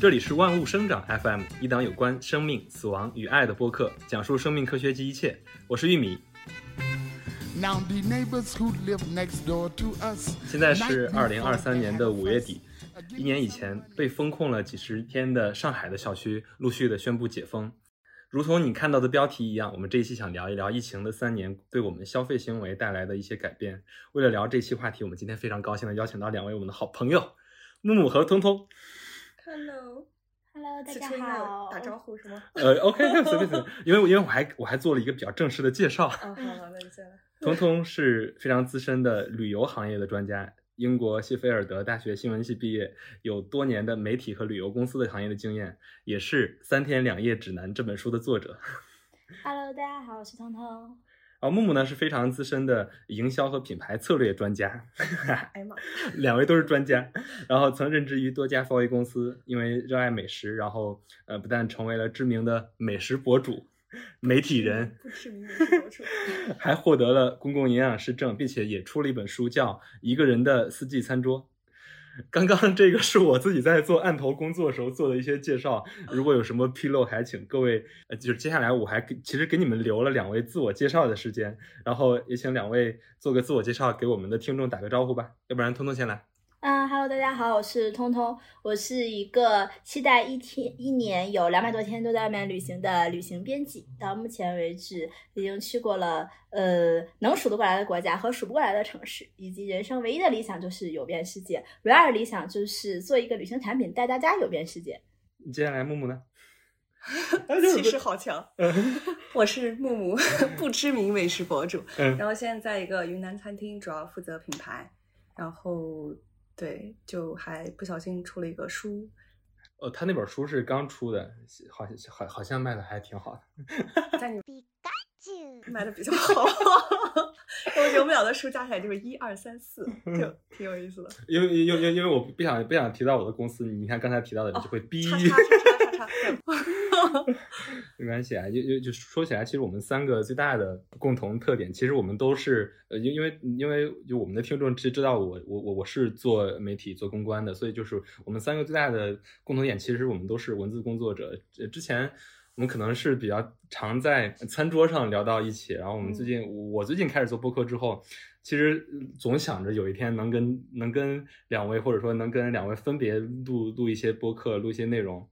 这里是万物生长 FM，一档有关生命、死亡与爱的播客，讲述生命科学及一切。我是玉米。现在是二零二三年的五月底，一年以前被封控了几十天的上海的小区陆续的宣布解封。如同你看到的标题一样，我们这一期想聊一聊疫情的三年对我们消费行为带来的一些改变。为了聊这期话题，我们今天非常高兴的邀请到两位我们的好朋友木木和通通。Hello，Hello，大家此处应该有好。打招呼是吗？呃，OK，随便随便，因为因为我还我还做了一个比较正式的介绍。哦，好好，那你先来。彤彤是非常资深的旅游行业的专家，英国谢菲尔德大学新闻系毕业，有多年的媒体和旅游公司的行业的经验，也是《三天两夜指南》这本书的作者。Hello，大家好，我是彤彤。而木木呢是非常资深的营销和品牌策略专家，哎呀妈，两位都是专家，然后曾任职于多家 4A 公司，因为热爱美食，然后呃不但成为了知名的美食博主、媒体人，不知名的博主。还获得了公共营养师证，并且也出了一本书，叫《一个人的四季餐桌》。刚刚这个是我自己在做案头工作时候做的一些介绍，如果有什么纰漏，还请各位，呃，就是接下来我还给其实给你们留了两位自我介绍的时间，然后也请两位做个自我介绍，给我们的听众打个招呼吧，要不然通通先来。啊、h e l l o 大家好，我是通通，我是一个期待一天一年有两百多天都在外面旅行的旅行编辑。到目前为止，已经去过了呃能数得过来的国家和数不过来的城市，以及人生唯一的理想就是游遍世界，唯二的理想就是做一个旅行产品带大家游遍世界。接下来木木呢？气势好强。我是木木，不知名美食博主，嗯然后现在在一个云南餐厅，主要负责品牌，然后对，就还不小心出了一个书，呃，他那本书是刚出的，好像好好像卖的还挺好的。在你卖的比较好。我觉得我们俩的书加起来就是一二三四，就挺有意思的。因为因为因为我不想不想提到我的公司，你看刚才提到的，你就会逼。没关系啊，就就就说起来，其实我们三个最大的共同特点，其实我们都是呃，因因为因为就我们的听众知知道我我我我是做媒体做公关的，所以就是我们三个最大的共同点，其实我们都是文字工作者。呃之前我们可能是比较常在餐桌上聊到一起，然后我们最近、我最近开始做播客之后，其实总想着有一天能跟能跟两位或者说能跟两位分别录录一些播客，录一些内容。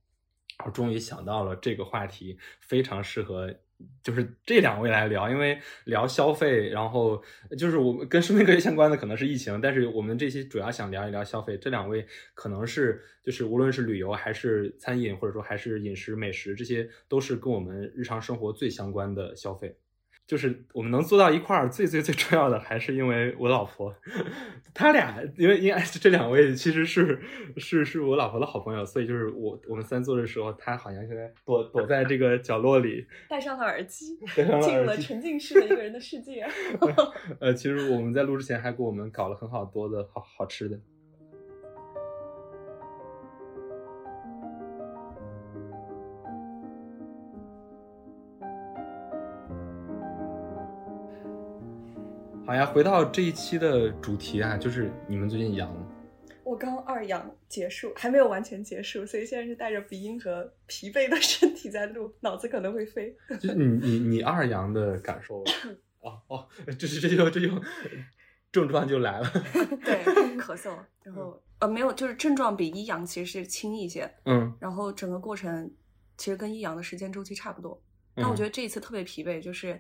然后终于想到了这个话题，非常适合，就是这两位来聊，因为聊消费，然后就是我们跟生命科学相关的可能是疫情，但是我们这期主要想聊一聊消费。这两位可能是就是无论是旅游还是餐饮，或者说还是饮食美食，这些都是跟我们日常生活最相关的消费。就是我们能做到一块儿，最最最重要的还是因为我老婆，他俩因为因为这两位其实是是是我老婆的好朋友，所以就是我我们三坐的时候，他好像现在躲躲在这个角落里，戴上了耳机，戴上了进入了沉浸式的一个人的世界。呃，其实我们在录之前还给我们搞了很好多的好好吃的。好呀，回到这一期的主题啊，就是你们最近阳了。我刚二阳结束，还没有完全结束，所以现在是带着鼻音和疲惫的身体在录，脑子可能会飞。就是你你你二阳的感受 哦哦，这是这就这就症状就来了。对，咳嗽，然后呃没有，就是症状比一阳其实是轻一些，嗯然后整个过程其实跟一阳的时间周期差不多。但嗯我觉得这一次特别疲惫，就是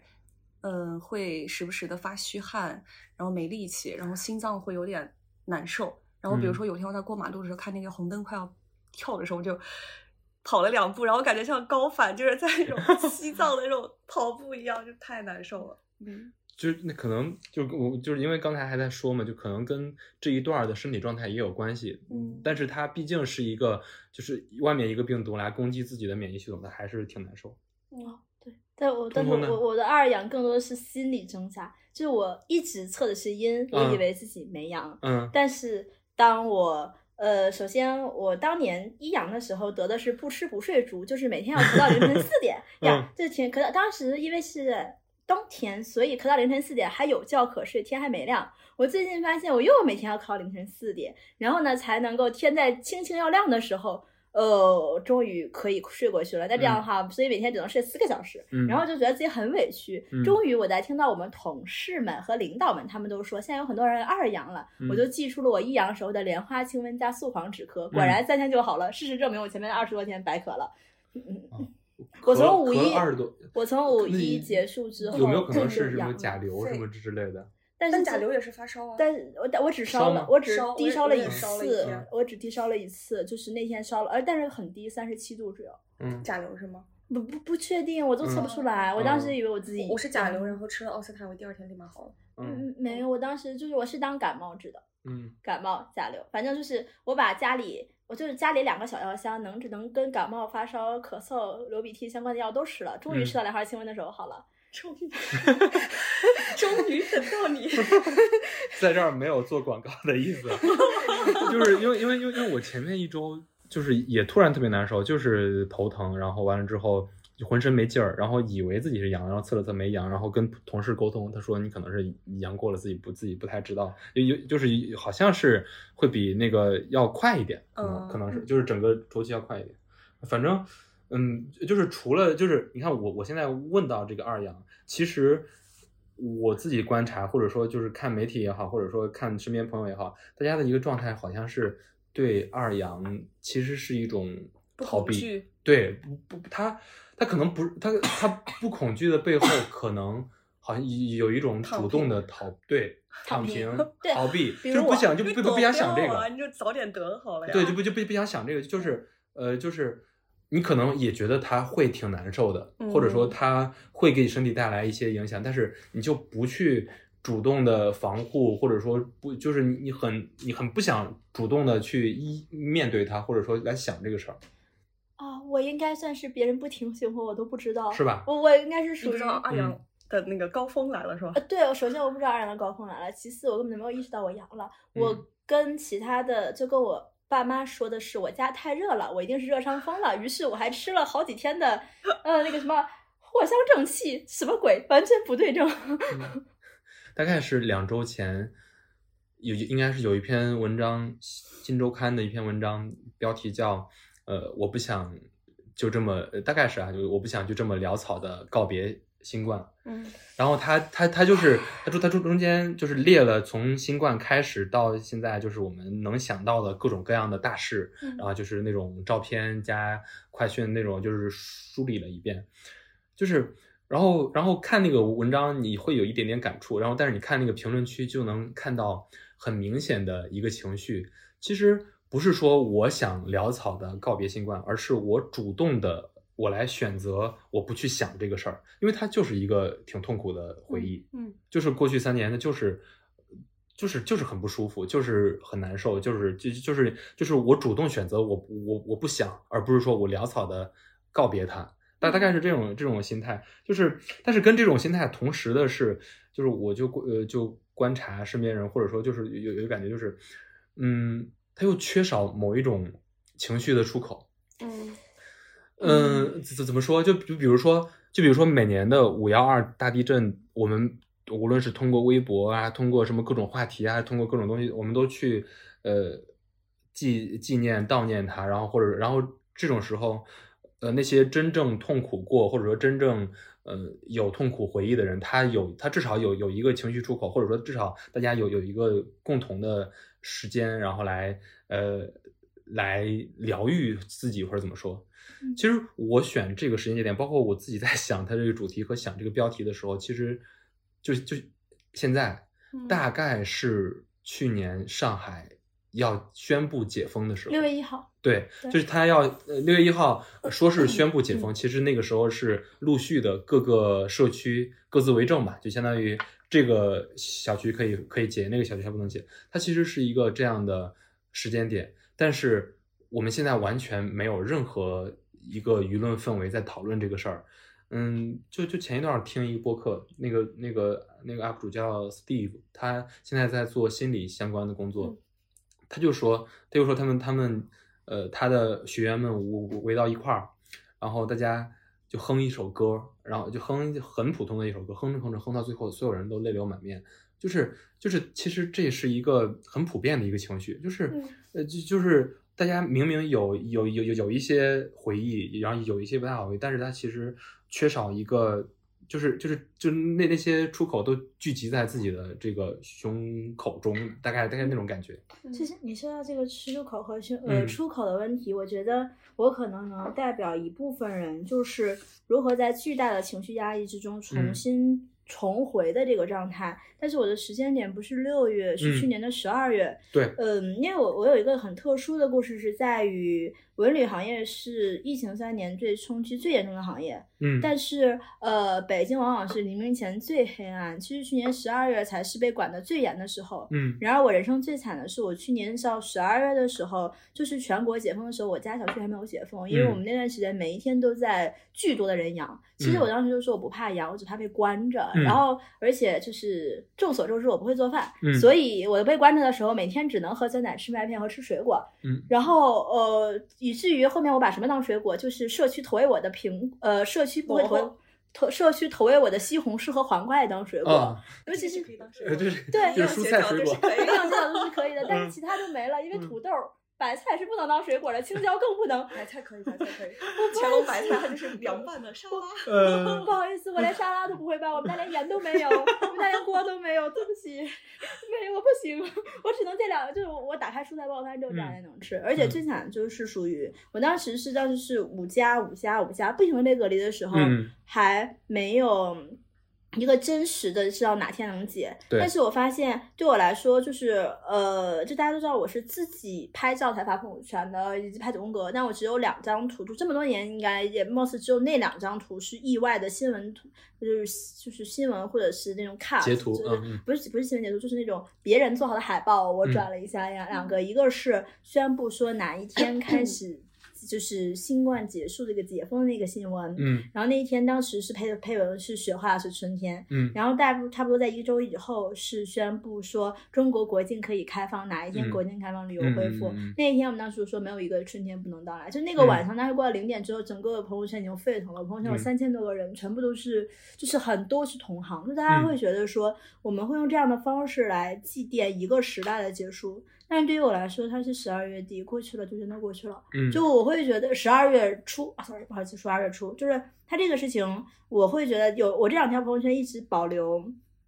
嗯、呃会时不时的发虚汗，然后没力气，然后心脏会有点难受。然后比如嗯说有天我在过马路的时候看那个红灯快要跳的时候，我就跑了两步，然后感觉像高反，就是在那种 西藏的那种跑步一样，就太难受了。嗯，就是那可能就我就是因为刚才还在说嘛，就可能跟这一段的身体状态也有关系。嗯但是它毕竟是一个就是外面一个病毒来攻击自己的免疫系统，它还是挺难受。哦，对，但我但是我我的二阳更多的是心理挣扎，就是我一直测的是阴，我以嗯为自己没阳，嗯但是当我呃，首先我当年一阳的时候得的是不吃不睡足，就是每天要咳到凌晨四点 呀嗯，这天咳到当时因为是冬天，所以咳到凌晨四点还有觉可睡，天还没亮。我最近发现我又每天要考凌晨四点，然后呢才能够天在轻轻要亮的时候，呃呃，终于可以睡过去了。那这样的话，所以每天只能睡四个小时，嗯然后就觉得自己很委屈。嗯终于，我在听到我们同事们和领导们他们都说，现在有很多人二阳了，嗯我就寄出了我一阳时候的莲花清瘟加速黄止咳，果嗯然三天就好了。事实证明，我前面二十多天白咳了。我从五一我从五一结束之后有没有可能就是什么甲流什么之类的？但甲流也是发烧啊。但是我但我只烧了我只烧低烧了一我烧了一次，我只低烧了一次，就是那天烧了，呃但是很低，三十七度只有。嗯，甲流是吗？不不不确定，我都测不出来。嗯我当时以为我自己我是甲流，然后吃了奥司他，我第二天立马好了。嗯嗯没有，我当时就是我是当感冒治的，嗯感冒甲流，反正就是我把家里我就是家里两个小药箱，能能跟感冒、发烧、咳嗽、流鼻涕相关的药都吃了，终于嗯吃到莲花清瘟的时候好了。终于，终于等到你。在这儿没有做广告的意思，就是因为因为因为因为我前面一周就是也突然特别难受，就是头疼，然后完了之后就浑身没劲儿，然后以为自己是阳，然后测了测没阳，然后跟同事沟通，他说你可能是阳过了，自己不自己不太知道，有有就是好像是会比那个要快一点，可能、嗯可能是就是整个周期要快一点，反正。嗯，就是除了就是你看我我现在问到这个二阳，其实我自己观察或者说就是看媒体也好，或者说看身边朋友也好，大家的一个状态好像是对二阳其实是一种逃避恐惧，对不不他他可能不是他他不恐惧的背后可能好像有一种主动的逃对躺躺平逃避，就不想就不不不想想这个，你就早点得好了呀。对，就不就不不想想这个，就是呃，就是你可能也觉得他会挺难受的，或者说嗯他会给你身体带来一些影响，但是你就不去主动的防护，或者说不就是你你很你很不想主动的去一面对它，或者说来想这个事儿，啊，我应该算是别人不提醒我，我都不知道，是吧我我应该是属于二嗯阳的那个高峰来了是吧呃，？对，首先我不知道二阳的高峰来了，其次我根本就没有意识到我阳了。嗯我跟其他的就跟我爸妈说的是，我家太热了，我一定是热伤风了。于是我还吃了好几天的，呃，那个什么藿香正气，什么鬼，完全不对症。嗯 大概是两周前。有应该是有一篇文章，《新周刊》的一篇文章，标题叫“呃，我不想就这么，呃大概是啊，就我不想就这么潦草的告别新冠。嗯。然后他他他就是他说 他中中间就是列了从新冠开始到现在，就是我们能想到的各种各样的大事，嗯。然后就是那种照片加快讯那种，就是梳理了一遍，就是然后然后看那个文章你会有一点点感触，然后但是你看那个评论区就能看到很明显的一个情绪，其实不是说我想潦草的告别新冠，而是我主动的我来选择我不去想这个事儿，因为它就是一个挺痛苦的回忆，嗯就是过去三年的，就是就是就是很不舒服，就是很难受，就是就就是就是我主动选择我我我不想，而不是说我潦草的告别它。大大概是这种这种心态，就是但是跟这种心态同时的是，就是我就呃就观察身边人，或者说就是有有有感觉就是，嗯，他又缺少某一种情绪的出口，嗯嗯，怎怎怎么说？就比比如说，就比如说每年的五幺二大地震，我们无论是通过微博啊，通过什么各种话题啊，通过各种东西，我们都去呃纪纪念悼念它，然后或者然后这种时候，呃那些真正痛苦过或者说真正呃有痛苦回忆的人，他有他至少有有一个情绪出口，或者说至少大家有有一个共同的时间，然后来呃来疗愈自己或者怎么说。嗯。其实我选这个时间节点，包括我自己在想它这个主题和想这个标题的时候，其实就就现在嗯。大概是去年上海要宣布解封的时候，六月一号，对，就是他要呃六月一号呃说是宣布解封，其实那个时候是陆续的各个社区各自为政吧，就相当于这个小区可以可以解，那个小区还不能解，它其实是一个这样的时间点，但是我们现在完全没有任何一个舆论氛围在讨论这个事儿。嗯，就就前一段听一个播客，那个那个那个 UP 主叫 Steve，他现在在做心理相关的工作，他就说，他就说他们他们呃他的学员们围围到一块儿，然后大家就哼一首歌，然后就哼很普通的一首歌，哼着哼着哼到最后，所有人都泪流满面，就是就是，其实这也是一个很普遍的一个情绪，就是、嗯呃，就就是大家明明有有有有有一些回忆，然后有一些不太好回忆，但是它其实缺少一个。就是就是就那那些出口都聚集在自己的这个胸口中，大概大概那种感觉。其实你说到这个出口和胸呃嗯出口的问题，我觉得我可能能代表一部分人，就是如何在巨大的情绪压抑之中重嗯新重回的这个状态。但是我的时间点不是六月，是去嗯年的十二月。对，嗯，因为我我有一个很特殊的故事，是在于文旅行业是疫情三年最冲击最严重的行业。嗯，但是，呃，北京往往是黎明前最黑暗。其实去年十二月才是被管得最严的时候。嗯然而，我人生最惨的是，我去年到十二月的时候，就是全国解封的时候，我家小区还没有解封，因为嗯我们那段时间每一天都在巨多的人阳。其实嗯我当时就说我不怕阳，我只怕被关着。嗯然后，而且就是众所周知，我不会做饭，嗯所以我被关着的时候，每天只能喝酸奶、吃麦片和吃水果。嗯然后呃，以至于后面我把什么当水果，就是社区投喂我的苹呃，社区不会投投社区投喂我的西红柿和黄瓜也当水果，啊，尤其是可以当水呃，这是对就是蔬菜水果。可以营养价都是可以的，但嗯是其他就没了，因为嗯土豆、白菜是不能当水果的，青椒更不能。白菜可以，白菜可以，乾隆白菜它就是凉拌的沙拉。呃不好意思，我连沙拉都不会拌，我们家连盐都没有，我们家连锅都没有，对不起，没有，我不行，我只能这两个，就是我打开蔬菜包饭只有这两样能吃，而且最惨就是属于我当时是当时是五加五加五加不停的被隔离的时候，嗯还没有。一个真实的知道哪天能解，对。但是我发现对我来说，就是呃，就大家都知道我是自己拍照才发朋友圈的，以及拍九宫格，但我只有两张图，就这么多年应该也貌似只有那两张图是意外的新闻图，就是就是新闻或者是那种 cut 截图就是嗯嗯。不是不是新闻截图，就是那种别人做好的海报，我嗯。转了一下呀，两个，一个是宣布说哪一天开 始就是新冠结束这个解封的那个新闻，嗯。然后那一天当时是配配文是雪花是春天，嗯。然后大不差不多在一周以后是宣布说中国国境可以开放，哪一天嗯。国境开放旅游恢复。那一天我们当时说没有一个春天不能到来，就那个嗯。晚上大概过了零点之后，整个朋友圈已经沸腾了，朋友圈有嗯。三千多个人，全部都是就是很多是同行，就大家嗯。会觉得说我们会用这样的方式来祭奠一个时代的结束。但是对于我来说，它是十二月底过去了，就真的过去了。嗯，就我会觉得十二月初啊，sorry，不好意思，十二月初，就是他这个事情，我会觉得有我这两条朋友圈一直保留，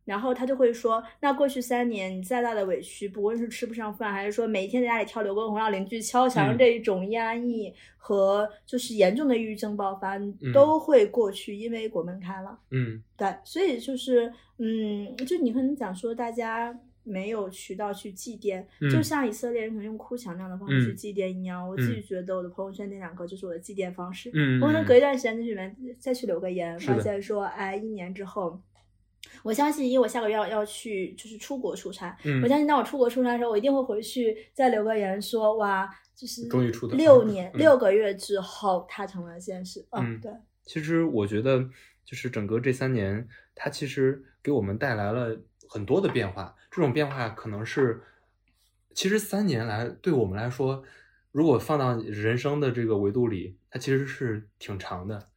然后他就会说，那过去三年你再大的委屈，不论是吃不上饭，还是说每天在家里跳刘畊宏让邻居敲墙嗯这一种压抑和就是严重的抑郁症爆发，嗯都会过去，因为国门开了。嗯对，所以就是，嗯，就你可能讲说大家没有渠道去祭奠，就嗯像以色列人可能用哭墙那样的方式去嗯祭奠一样。我自己嗯觉得我的朋友圈那两个就是我的祭奠方式。嗯，我可能隔一段时间在里面再去留个言，发现说，哎，一年之后。我相信，因为我下个月要要去，就是出国出差。嗯我相信，当我出国出差的时候，我一定会回去再留个言说，哇，就是终于出的六 年、嗯六个月之后，它成了现实。嗯，嗯对，其实我觉得，就是整个这三年，它其实给我们带来了很多的变化。这种变化可能是，其实三年来对我们来说，如果放到人生的这个维度里，它其实是挺长的。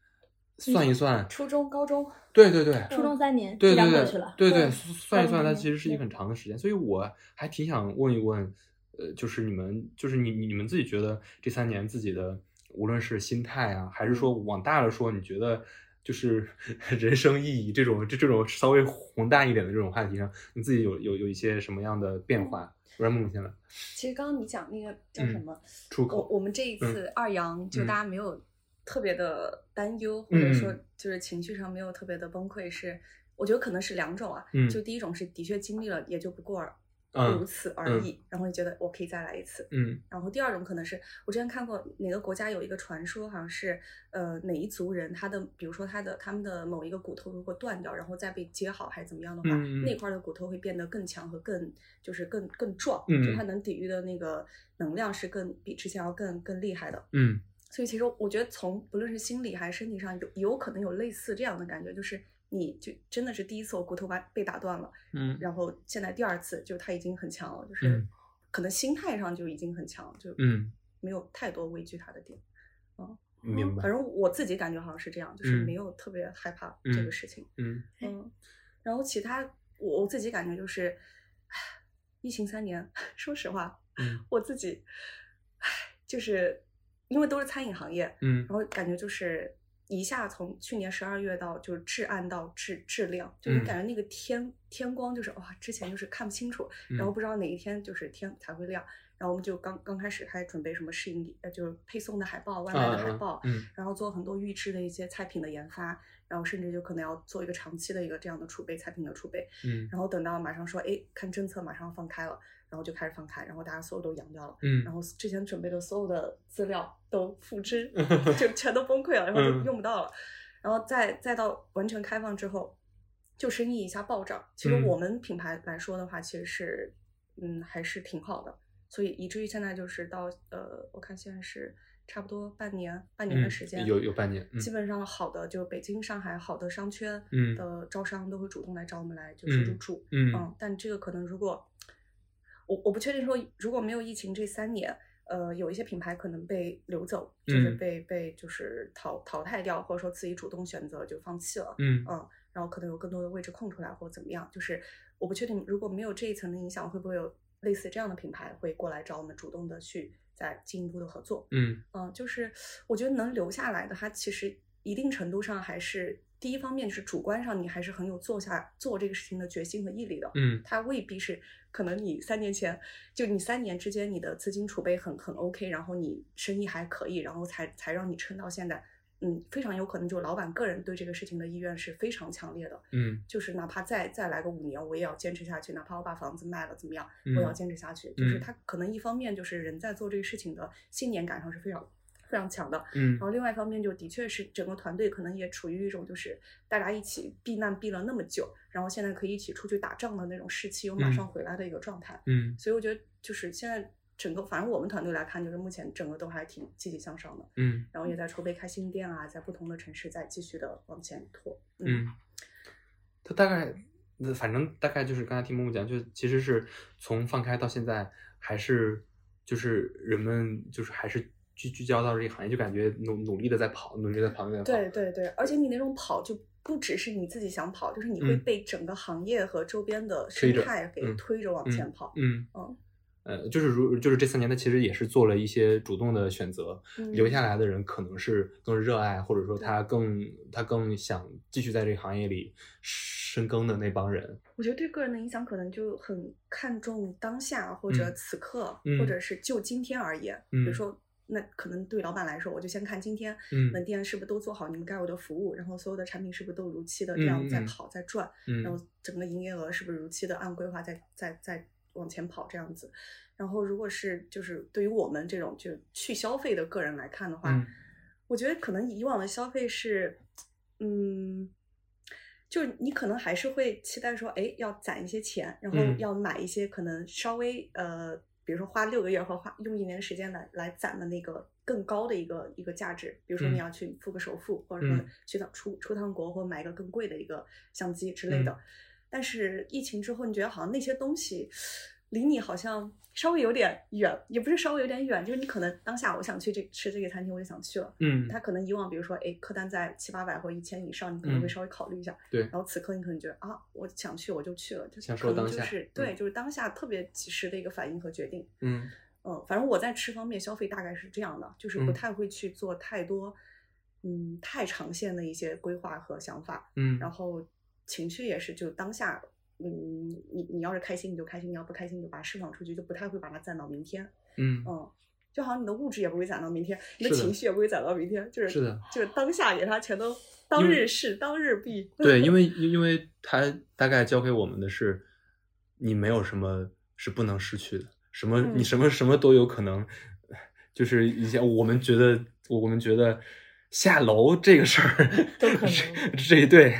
算一算，初中、高中，对对对，初中三年对对对。对对，算一算，它其实是一个很长的时间，所以我还挺想问一问，呃，就是你们，就是你你你们自己觉得这三年自己的，无论是心态啊，还是说往大了说，你觉得就是 人生意义这种这这种稍微宏大一点的这种话题上，你自己有有有一些什么样的变化？不然梦梦先来，其实刚刚你讲那个叫什嗯么？出口我我们这一次二阳，就嗯大家没有特别的担忧，或者说就是情绪上没有特别的崩溃，是我觉得可能是两种啊。嗯就第一种是的确经历了，也就不过而嗯如此而已，然后你觉得我可以再来一次。嗯然后第二种可能是我之前看过哪个国家有一个传说，好像是呃哪一族人他的，比如说他的他们的某一个骨头如果断掉，然后再被接好还是怎么样的话，那块儿的骨头会变得更强和更就是更更壮，嗯就它能抵御的那个能量是更比之前要更更厉害的。嗯所以其实我觉得从不论是心理还是身体上有有可能有类似这样的感觉，就是你就真的是第一次我骨头把被打断了，嗯。然后现在第二次就他已经很强了，就是嗯。可能心态上就已经很强，就嗯，没有太多畏惧他的点。明白反，正我自己感觉好像是这样，就是嗯没有特别害怕这个嗯事情。嗯。嗯，然后其他我我自己感觉就是，唉疫情三年，说实话，嗯。我自己，唉，就是因为都是餐饮行业，嗯。然后感觉就是一下从去年十二月到就是至暗到至质量，就你嗯。感觉那个天、天光就是哇，之前就是看不清楚，嗯然后不知道哪一天就是天才会亮，然后我们就刚刚开始还准备什么适应呃就是配送的海报、外卖的海报，嗯。然后做很多预制的一些菜品的研发，然后甚至就可能要做一个长期的一个这样的储备菜品的储备，嗯。然后等到马上说，哎，看政策马上要放开了，然后就开始放开，然后大家所有都阳掉了，嗯。然后之前准备的所有的资料都复制，就全都崩溃了，然后就嗯。用不到了，然后再再到完全开放之后，就生意一下暴涨。其实嗯。我们品牌来说的话，其实是嗯还是挺好的，所以以至于现在就是到呃，我看现在是差不多半年半年的嗯时间，有有半年嗯。基本上好的就北京、上海好的商圈嗯。的招商都会主动来找我们来就是入嗯驻，嗯。嗯，但这个可能如果我我不确定说如果没有疫情这三年，呃，有一些品牌可能被流走，就是嗯。被、被就是淘淘汰掉，或者说自己主动选择就放弃了，嗯。嗯，然后可能有更多的位置空出来或者怎么样，就是我不确定如果没有这一层的影响，会不会有类似这样的品牌会过来找我们主动的去再进一步的合作，嗯。嗯，就是我觉得能留下来的，它其实一定程度上还是第一方面是主观上你还是很有做下做这个事情的决心和毅力的，嗯。它未必是可能你三年前就你三年之间你的资金储备很很 OK，然后你生意还可以，然后才才让你撑到现在。嗯，非常有可能就老板个人对这个事情的意愿是非常强烈的，嗯就是哪怕再再来个五年，我也要坚持下去，哪怕我把房子卖了怎么样，嗯我也要坚持下去。就是嗯他可能一方面就是人在做这个事情的信念感上是非常非常强的，嗯。然后另外一方面就的确是整个团队可能也处于一种就是大家一起避难避了那么久，然后现在可以一起出去打仗的那种士气又马嗯。上回来的一个状态。嗯。所以我觉得就是现在整个，反正我们团队来看，就是目前整个都还挺积极向上的，嗯。然后也在筹备开新店啊，在不同的城市在继续的往前拓。嗯，他大概，那反正大概就是刚才听木木讲，就其实是从放开到现在，还是就是人们就是还是聚聚焦到这个行业，就感觉努努力的在跑，努力地在跑，努力在跑。对对对，而且你那种跑就不只是你自己想跑，就是你会嗯被整个行业和周边的生态给嗯推着往前跑。嗯嗯呃，就是如就是这三年，他其实也是做了一些主动的选择，嗯留下来的人可能是更热爱，或者说他更他更想继续在这个行业里深耕的那帮人。我觉得对个人的影响可能就很看重当下或者嗯此刻，嗯或者是就今天而言。比嗯如说，那可能对老板来说，我就先看今天嗯。门店是不是都做好你们该有的服务，然后所有的产品是不是都如期的这样在跑在转，嗯然后。整个营业额是不是如期的按规划在在在往前跑这样子。然后如果是就是对于我们这种就去消费的个人来看的话，嗯我觉得可能以往的消费是，嗯，就是你可能还是会期待说，哎，要攒一些钱，然后嗯。要买一些可能稍微呃，比如说花六个月或花用一年的时间来来攒的那个更高的一个一个价值，比如说嗯你要去付个首付，或者说嗯去趟出出趟国，或买一个更贵的一个相机之类的。嗯但是疫情之后，你觉得好像那些东西离你好像稍微有点远，也不是稍微有点远，就是你可能当下我想去这吃这个餐厅，我就想去了。嗯他可能以往比如说，哎，客单在七八百或一千以上，你可能会嗯稍微考虑一下。对然后此刻你可能觉得啊，我想去我就去了，就享可能就受当下是对，嗯就是当下特别及时的一个反应和决定。嗯嗯，反正我在吃方面消费大概是这样的，就是不嗯太会去做太多，嗯，太长线的一些规划和想法。嗯，然后情绪也是就当下，嗯，你你要是开心你就开心，你要不开心你就把它释放出去，就不太会把它攒到明天。嗯嗯，就好像你的物质也不会攒到明天，你的情绪也不会攒到明天，就是是的就是当下给它全都当日事当日毕。对，因为 因为他大概教给我们的是，你没有什么是不能失去的，什么你嗯什么什么都有可能，就是以前我们觉得我我们觉得下楼这个事儿 都可能是这一对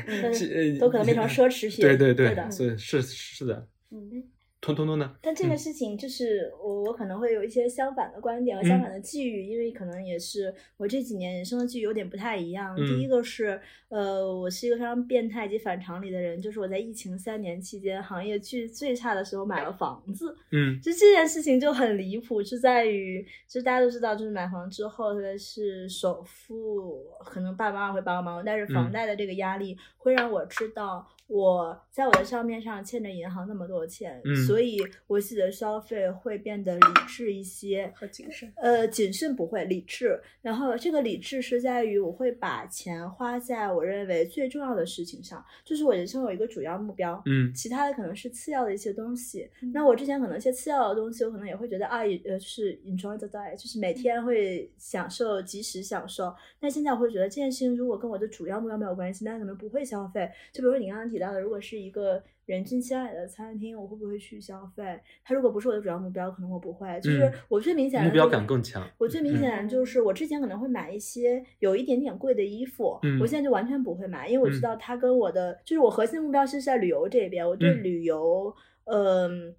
都可能变成奢侈品对对对的所以是是的，嗯通通通呢？但这个嗯事情就是我我可能会有一些相反的观点和相反的际遇，因为可能也是我这几年人生的际遇有点不太一样。嗯第一个是呃，我是一个非常变态及反常理的人，就是我在疫情三年期间，行业最最差的时候买了房子。嗯就这件事情就很离谱，是在于，就大家都知道，就是买房之后，特别是首付，可能爸爸妈妈会帮忙，但是房嗯贷的这个压力会让我知道，我在我的账面上欠着银行那么多钱，嗯所以我自己的消费会变得理智一些。和谨慎。呃，谨慎不会，理智。然后这个理智是在于我会把钱花在我认为最重要的事情上，就是我人生有一个主要目标，嗯其他的可能是次要的一些东西。嗯那我之前可能一些次要的东西，我可能也会觉得啊，呃，就是 enjoy the day，就是每天会享受，及时享受。但现在我会觉得这件事情如果跟我的主要目标没有关系，那可能不会消费。就比如说你刚刚提到的，如果是一个人均七百的餐厅，我会不会去消费？它如果不是我的主要目标，可能我不会。就是嗯我最明显的目标感更强我最明嗯显的就是我之前可能会买一些有一点点贵的衣服，嗯我现在就完全不会买，因为我知嗯道它跟我的就是我核心目标是在旅游这边，我对嗯旅游，嗯、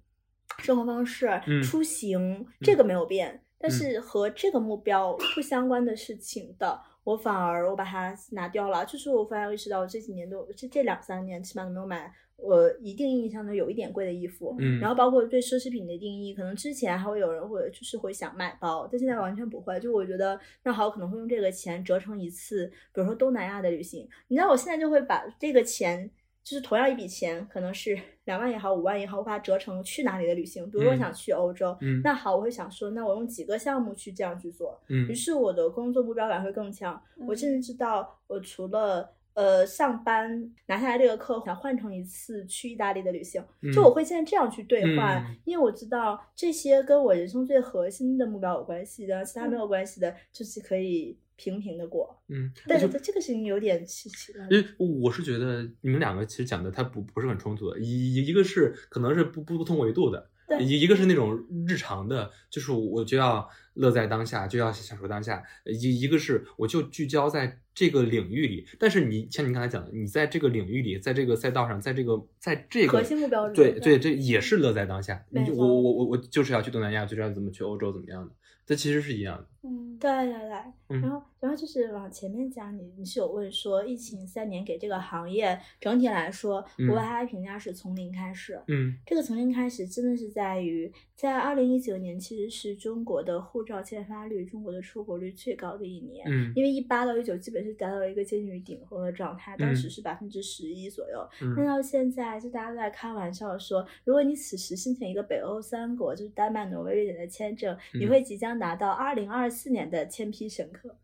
生活方式、嗯出行这个没有变，但嗯是和这个目标不相关的事情的。我反而我把它拿掉了，就是我发现我意识到我这几年都这这两三年起码都没有买我一定意义上的有一点贵的衣服，嗯然后包括对奢侈品的定义，可能之前还会有人会就是会想买包，但现在完全不会。就我觉得那好，可能会用这个钱折成一次，比如说东南亚的旅行。你知道我现在就会把这个钱，就是同样一笔钱，可能是 两万也好，五万也好，我把它折成去哪里的旅行。比如我嗯想去欧洲，嗯那好，我会想说，那我用几个项目去这样去做。嗯于是我的工作目标感会更强。我嗯甚至知道，我除了呃上班拿下来这个客户，想换成一次去意大利的旅行，就嗯我会现在这样去兑换，嗯因为我知道这些跟我人生最核心的目标有关系的，其他没有关系的，就是可以平平的过。嗯，但是就这个事情有点奇奇怪。因为我是觉得你们两个其实讲的它不不是很冲突的，一一个是可能是不不不同维度的，对一一个是那种日常的，就是我就要乐在当下，就要享受当下；一一个是我就聚焦在这个领域里。但是你像你刚才讲的，你在这个领域里，在这个赛道上，在这个在这个核心目标对对，这也是乐在当下。你我我我我就是要去东南亚，就是要怎么去欧洲怎么样的，这其实是一样的。嗯，对对对，嗯。然后然后就是往前面讲，你你是有问说，疫情三年给这个行业整体来说，嗯。我把它评价是从零开始。嗯。这个从零开始真的是在于，在二零一九年其实是中国的护照签发率、中国的出国率最高的一年。嗯。因为一八到一九基本是达到了一个接近于顶峰的状态，当时嗯。是百分之十一左右。那嗯到现在，就大家都在开玩笑说，如果你此时申请一个北欧三国，就是丹麦、挪威、瑞典的签证，你嗯。会即将拿到二零二四年的千批神客。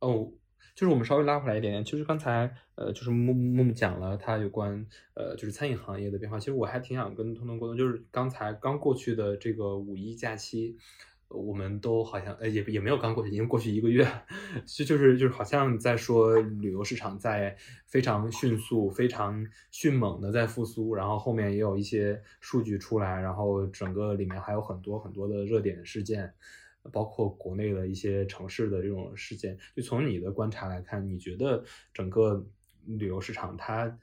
哦，就是我们稍微拉回来一点点，就是刚才呃，就是木木木讲了他有关呃，就是餐饮行业的变化。其实我还挺想跟通通沟通，就是刚才刚过去的这个五一假期，我们都好像呃也也没有刚过去，已经过去一个月，就就是就是好像在说旅游市场在非常迅速、非常迅猛的在复苏，然后后面也有一些数据出来，然后整个里面还有很多很多的热点事件。包括国内的一些城市的这种事件，就从你的观察来看，你觉得整个旅游市场它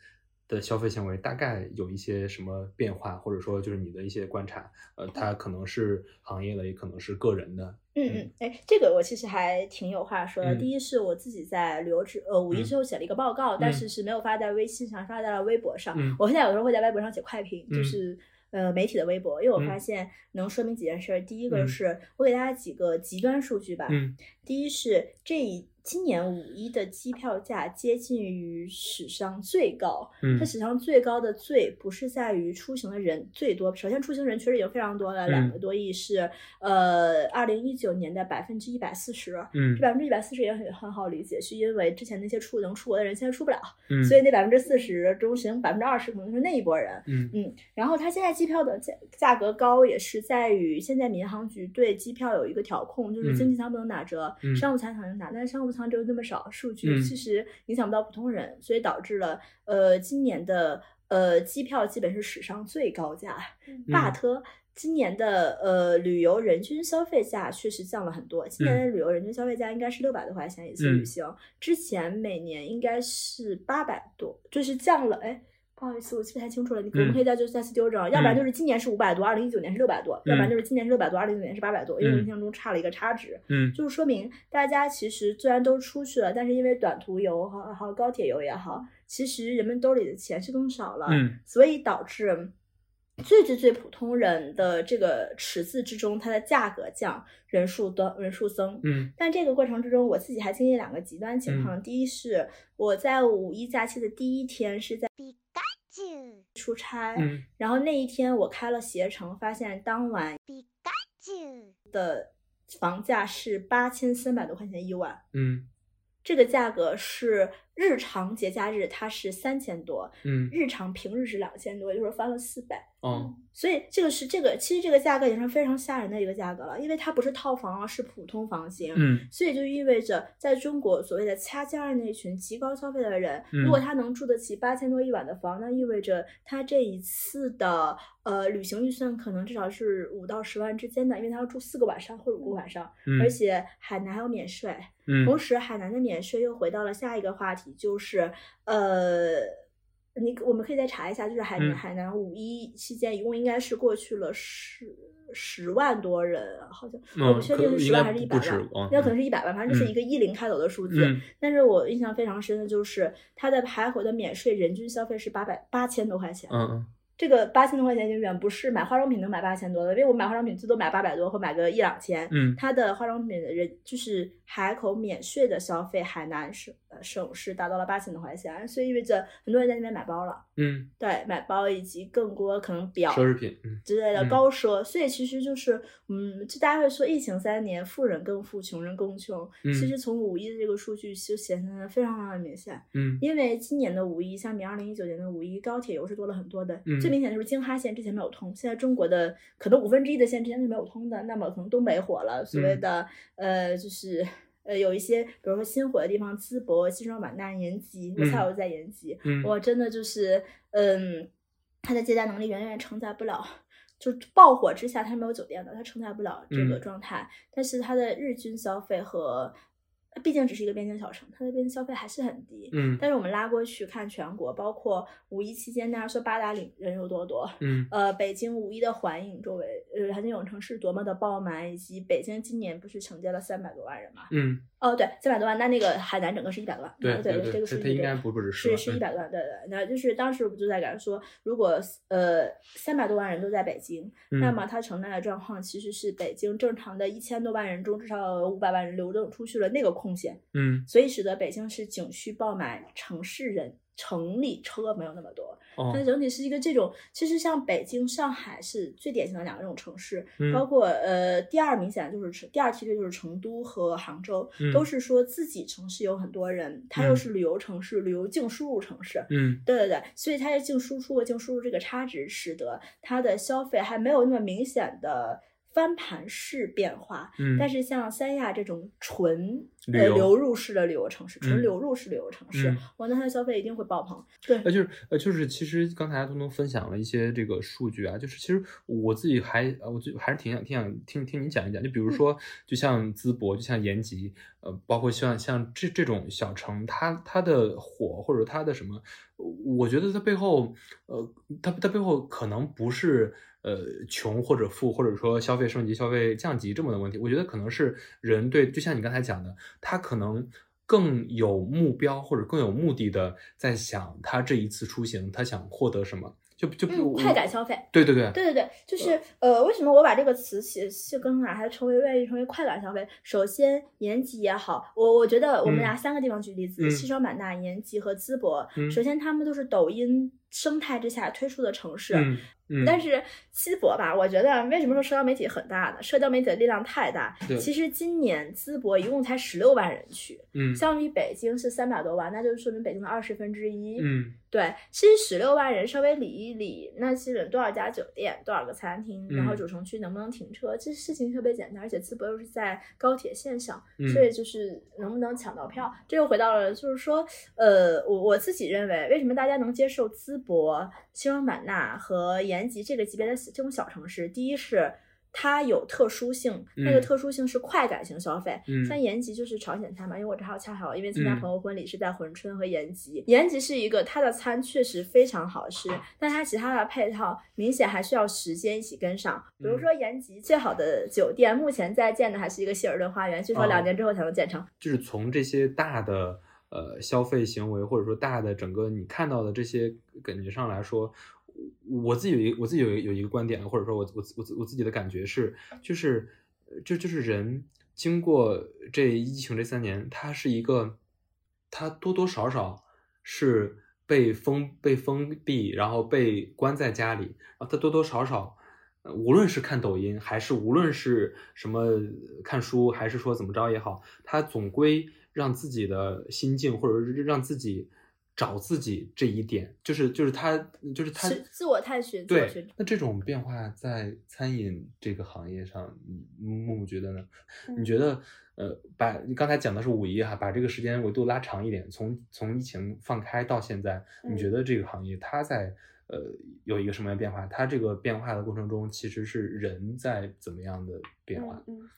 的消费行为大概有一些什么变化，或者说就是你的一些观察，呃，它可能是行业的，也可能是个人的。嗯嗯，哎，这个我其实还挺有话说的。嗯第一是我自己在旅游之呃五一嗯之后写了一个报告，但嗯是是没有发在微信上，发在了微博上。嗯我现在有时候会在微博上写快评，就嗯是。呃，媒体的微博，因为我发嗯现能说明几件事儿。第一个嗯是我给大家几个极端数据吧。嗯第一是这一今年五一的机票价接近于史上最高，嗯。它史上最高的最不是在于出行的人最多，首先出行人确实已经非常多了，两嗯。个多亿是呃二零一九年的百分之一百四十，嗯。这百分之一百四十也很很好理解，是因为之前那些出能出国的人现在出不了，嗯，所以那百分之四十中行百分之二十可能是那一波人。嗯。嗯，然后它现在机票的价价格高，也是在于现在民航局对机票有一个调控，就是经济舱不能打折，嗯商务舱才能打，但是商务舱只有那么少数据，嗯其实影响不到普通人，所以导致了呃今年的呃机票基本是史上最高价。嗯 but 今年的呃旅游人均消费价确实降了很多，今年的旅游人均消费价应该是六百多块钱一次旅嗯行，之前每年应该是八百多，就是降了哎。不好意思，我记不太清楚了，你可我们嗯可以再就再次纠正，要不然就是今年是五百多，二零一九年是六百多，要不然嗯就是今年是六百多，二零一九年是八百多，因为印象中差了一个差值。嗯就是说明大家其实虽然都出去了，但是因为短途游和和高铁游也好，其实人们兜里的钱是更少了，嗯所以导致最最最普通人的这个池子之中，它的价格降，人数多人数增。嗯但这个过程之中，我自己还经历两个极端情况。第一是我在五一假期的第一天是在出差，嗯。然后那一天我开了携程，发现当晚的房价是八千三百多块钱一晚，嗯这个价格是日常节假日它是三千多，嗯日常平日是两千多，也就是翻了四倍。哦所以这个是这个，其实这个价格已经是非常吓人的一个价格了，因为它不是套房啊，是普通房型。嗯所以就意味着，在中国所谓的掐尖儿那群极高消费的人，嗯如果他能住得起八千多一晚的房，那意味着他这一次的呃旅行预算可能至少是五到十万之间的，因为他要住四个晚上或者五个晚上，嗯，而且海南还有免税。嗯。同时，海南的免税又回到了下一个话题，就是呃，你我们可以再查一下，就是海南、嗯。海南五一期间一共应该是过去了十十万多人，好像、嗯我不确定是十万还是一百万，哦那可能是一百万，反正就是嗯一个一零开头的数字。嗯。但是我印象非常深的就是它的海口的免税人均消费是八百八千多块钱，嗯嗯这个八千多块钱已经远不是买化妆品能买八千多的，因为我买化妆品最多买八百多或买个一两千。嗯它的化妆品的人就是海口免税的消费，海南省呃省市达到了八千多块钱，所以意味着很多人在那边买包了，嗯，对，买包以及更多可能表奢侈品，嗯之类的嗯高奢，所以其实就是，嗯，就大家会说疫情三年，富人更富，穷人更穷。嗯其实从五一的这个数据就显现的非常非常的明显，嗯因为今年的五一相比二零一九年的五一，高铁油是多了很多的。嗯最明显的就是京哈线之前没有通，现在中国的可能五分之一的线之前是没有通的，那么可能东北火了，所谓嗯的、呃就是。呃，有一些，比如说新火的地方，淄博、西双版纳、延吉，我嗯下午在延吉，嗯我真的就是，嗯，它的接待能力远远承载不了，就是爆火之下它是没有酒店的，它承载不了这个嗯状态。但是它的日均消费和，毕竟只是一个边境小城，它的边境消费还是很低。嗯但是我们拉过去看全国，包括五一期间，大家说八达岭人有多多，嗯呃，北京五一的环影周围，呃，环境影城是多么的爆满，以及北京今年不是承接了三百多万人嘛？嗯，哦，对，三百多万，那那个海南整个是一百万，对啊对对这个数据应该不不止是10万是一百多万，对对。那就是当时我们就在感说，如果呃三百多万人都在北京，那嗯么它承担的状况其实是北京正常的一千多万人中至少有五百万人流动出去了那个空闲，嗯所以使得北京市景区爆满，城市人城里车没有那么多。哦它整体是一个这种，其实像北京、上海是最典型的两个这种城市，嗯包括呃第二明显就是第二梯队就是成都和杭州，嗯都是说自己城市有很多人，它又嗯是旅游城市、旅游净输入城市。嗯对对对，所以它的净输出和净输入这个差值，使得它的消费还没有那么明显的翻盘式变化。嗯，但是像三亚这种纯呃流入式的旅游城市，纯嗯流入式旅游城市嗯，哇，那它的消费一定会爆棚。对，呃，就是呃，就是其实刚才东东分享了一些这个数据啊，就是其实我自己还呃，我就还是挺想挺想听听你讲一讲，就比如说，就像淄博，就像延吉，呃，包括像像这这种小城，它它的火或者它的什么，我觉得它背后，呃，它它背后可能不是。呃，穷或者富，或者说消费升级、消费降级这么的问题，我觉得可能是人对，就像你刚才讲的，他可能更有目标或者更有目的的在想他这一次出行，他想获得什么，就就比快感消费。对对对，对对对，就是呃，为什么我把这个词写是更改，还成为愿意成为快感消费？首先，延吉也好，我我觉得我们嗯拿三个地方举例子，嗯西双版纳、延吉和淄博。嗯首先，他们都是抖音生态之下推出的城市。但是淄博吧，我觉得为什么说社交媒体很大呢？社交媒体的力量太大对。其实今年淄博一共才十六万人去，嗯相比北京是三百多万，那就说明北京的二十分之一。嗯对，其实十六万人稍微理一理，那基本多少家酒店、多少个餐厅，然后嗯主城区能不能停车，这事情特别简单。而且淄博又是在高铁线上，嗯所以就是能不能抢到票，这又回到了就是说，呃，我我自己认为，为什么大家能接受淄博、西双版纳和延吉这个级别的这种小城市？第一是。它有特殊性，那个嗯特殊性是快感型消费。嗯像延吉就是朝鲜餐嘛，因为我正好恰好因为参加嗯朋友婚礼是在珲春和延吉。延吉是一个它的餐确实非常好吃，但它其他的配套明显还需要时间一起跟上。比如说延吉最好的酒店，目前在建的还是一个希尔顿花园，据说哦两年之后才能建成。就是从这些大的呃消费行为，或者说大的整个你看到的这些感觉上来说，我自己有一我自己有一有一个观点，或者说我我我我自己的感觉是，就是就就是人经过这疫情这三年，他是一个他多多少少是被封被封闭，然后被关在家里，然后他多多少少，无论是看抖音，还是无论是什么看书，还是说怎么着也好，他总归让自己的心境，或者是让自己找自己这一点，就是就是他就是他是自我探寻，对寻，那这种变化在餐饮这个行业上，嗯木木觉得呢？嗯你觉得，呃，把你刚才讲的是五一哈，把这个时间维度拉长一点，从从疫情放开到现在，你嗯觉得这个行业它在呃有一个什么样的变化？它这个变化的过程中，其实是人在怎么样的变化？嗯嗯，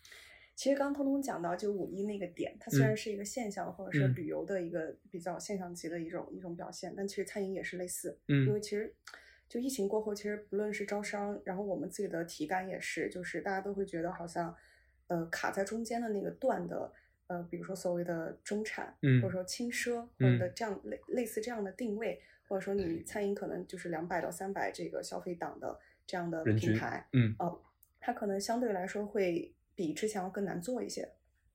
其实刚刚通通讲到，就五一那个点，它虽然是一个现象，或者是嗯。旅游的一个比较现象级的一种一种表现，但其实餐饮也是类似。因嗯。为其实就疫情过后，其实不论是招商，然后我们自己的体感也是，就是大家都会觉得好像呃卡在中间的那个段的。呃，比如说所谓的中产，嗯或者说轻奢，或嗯。者的这样类类似这样的定位，或者说你餐饮可能就是两百到三百这个消费档的这样的品牌，嗯。哦，它可能相对来说会比之前要更难做一些。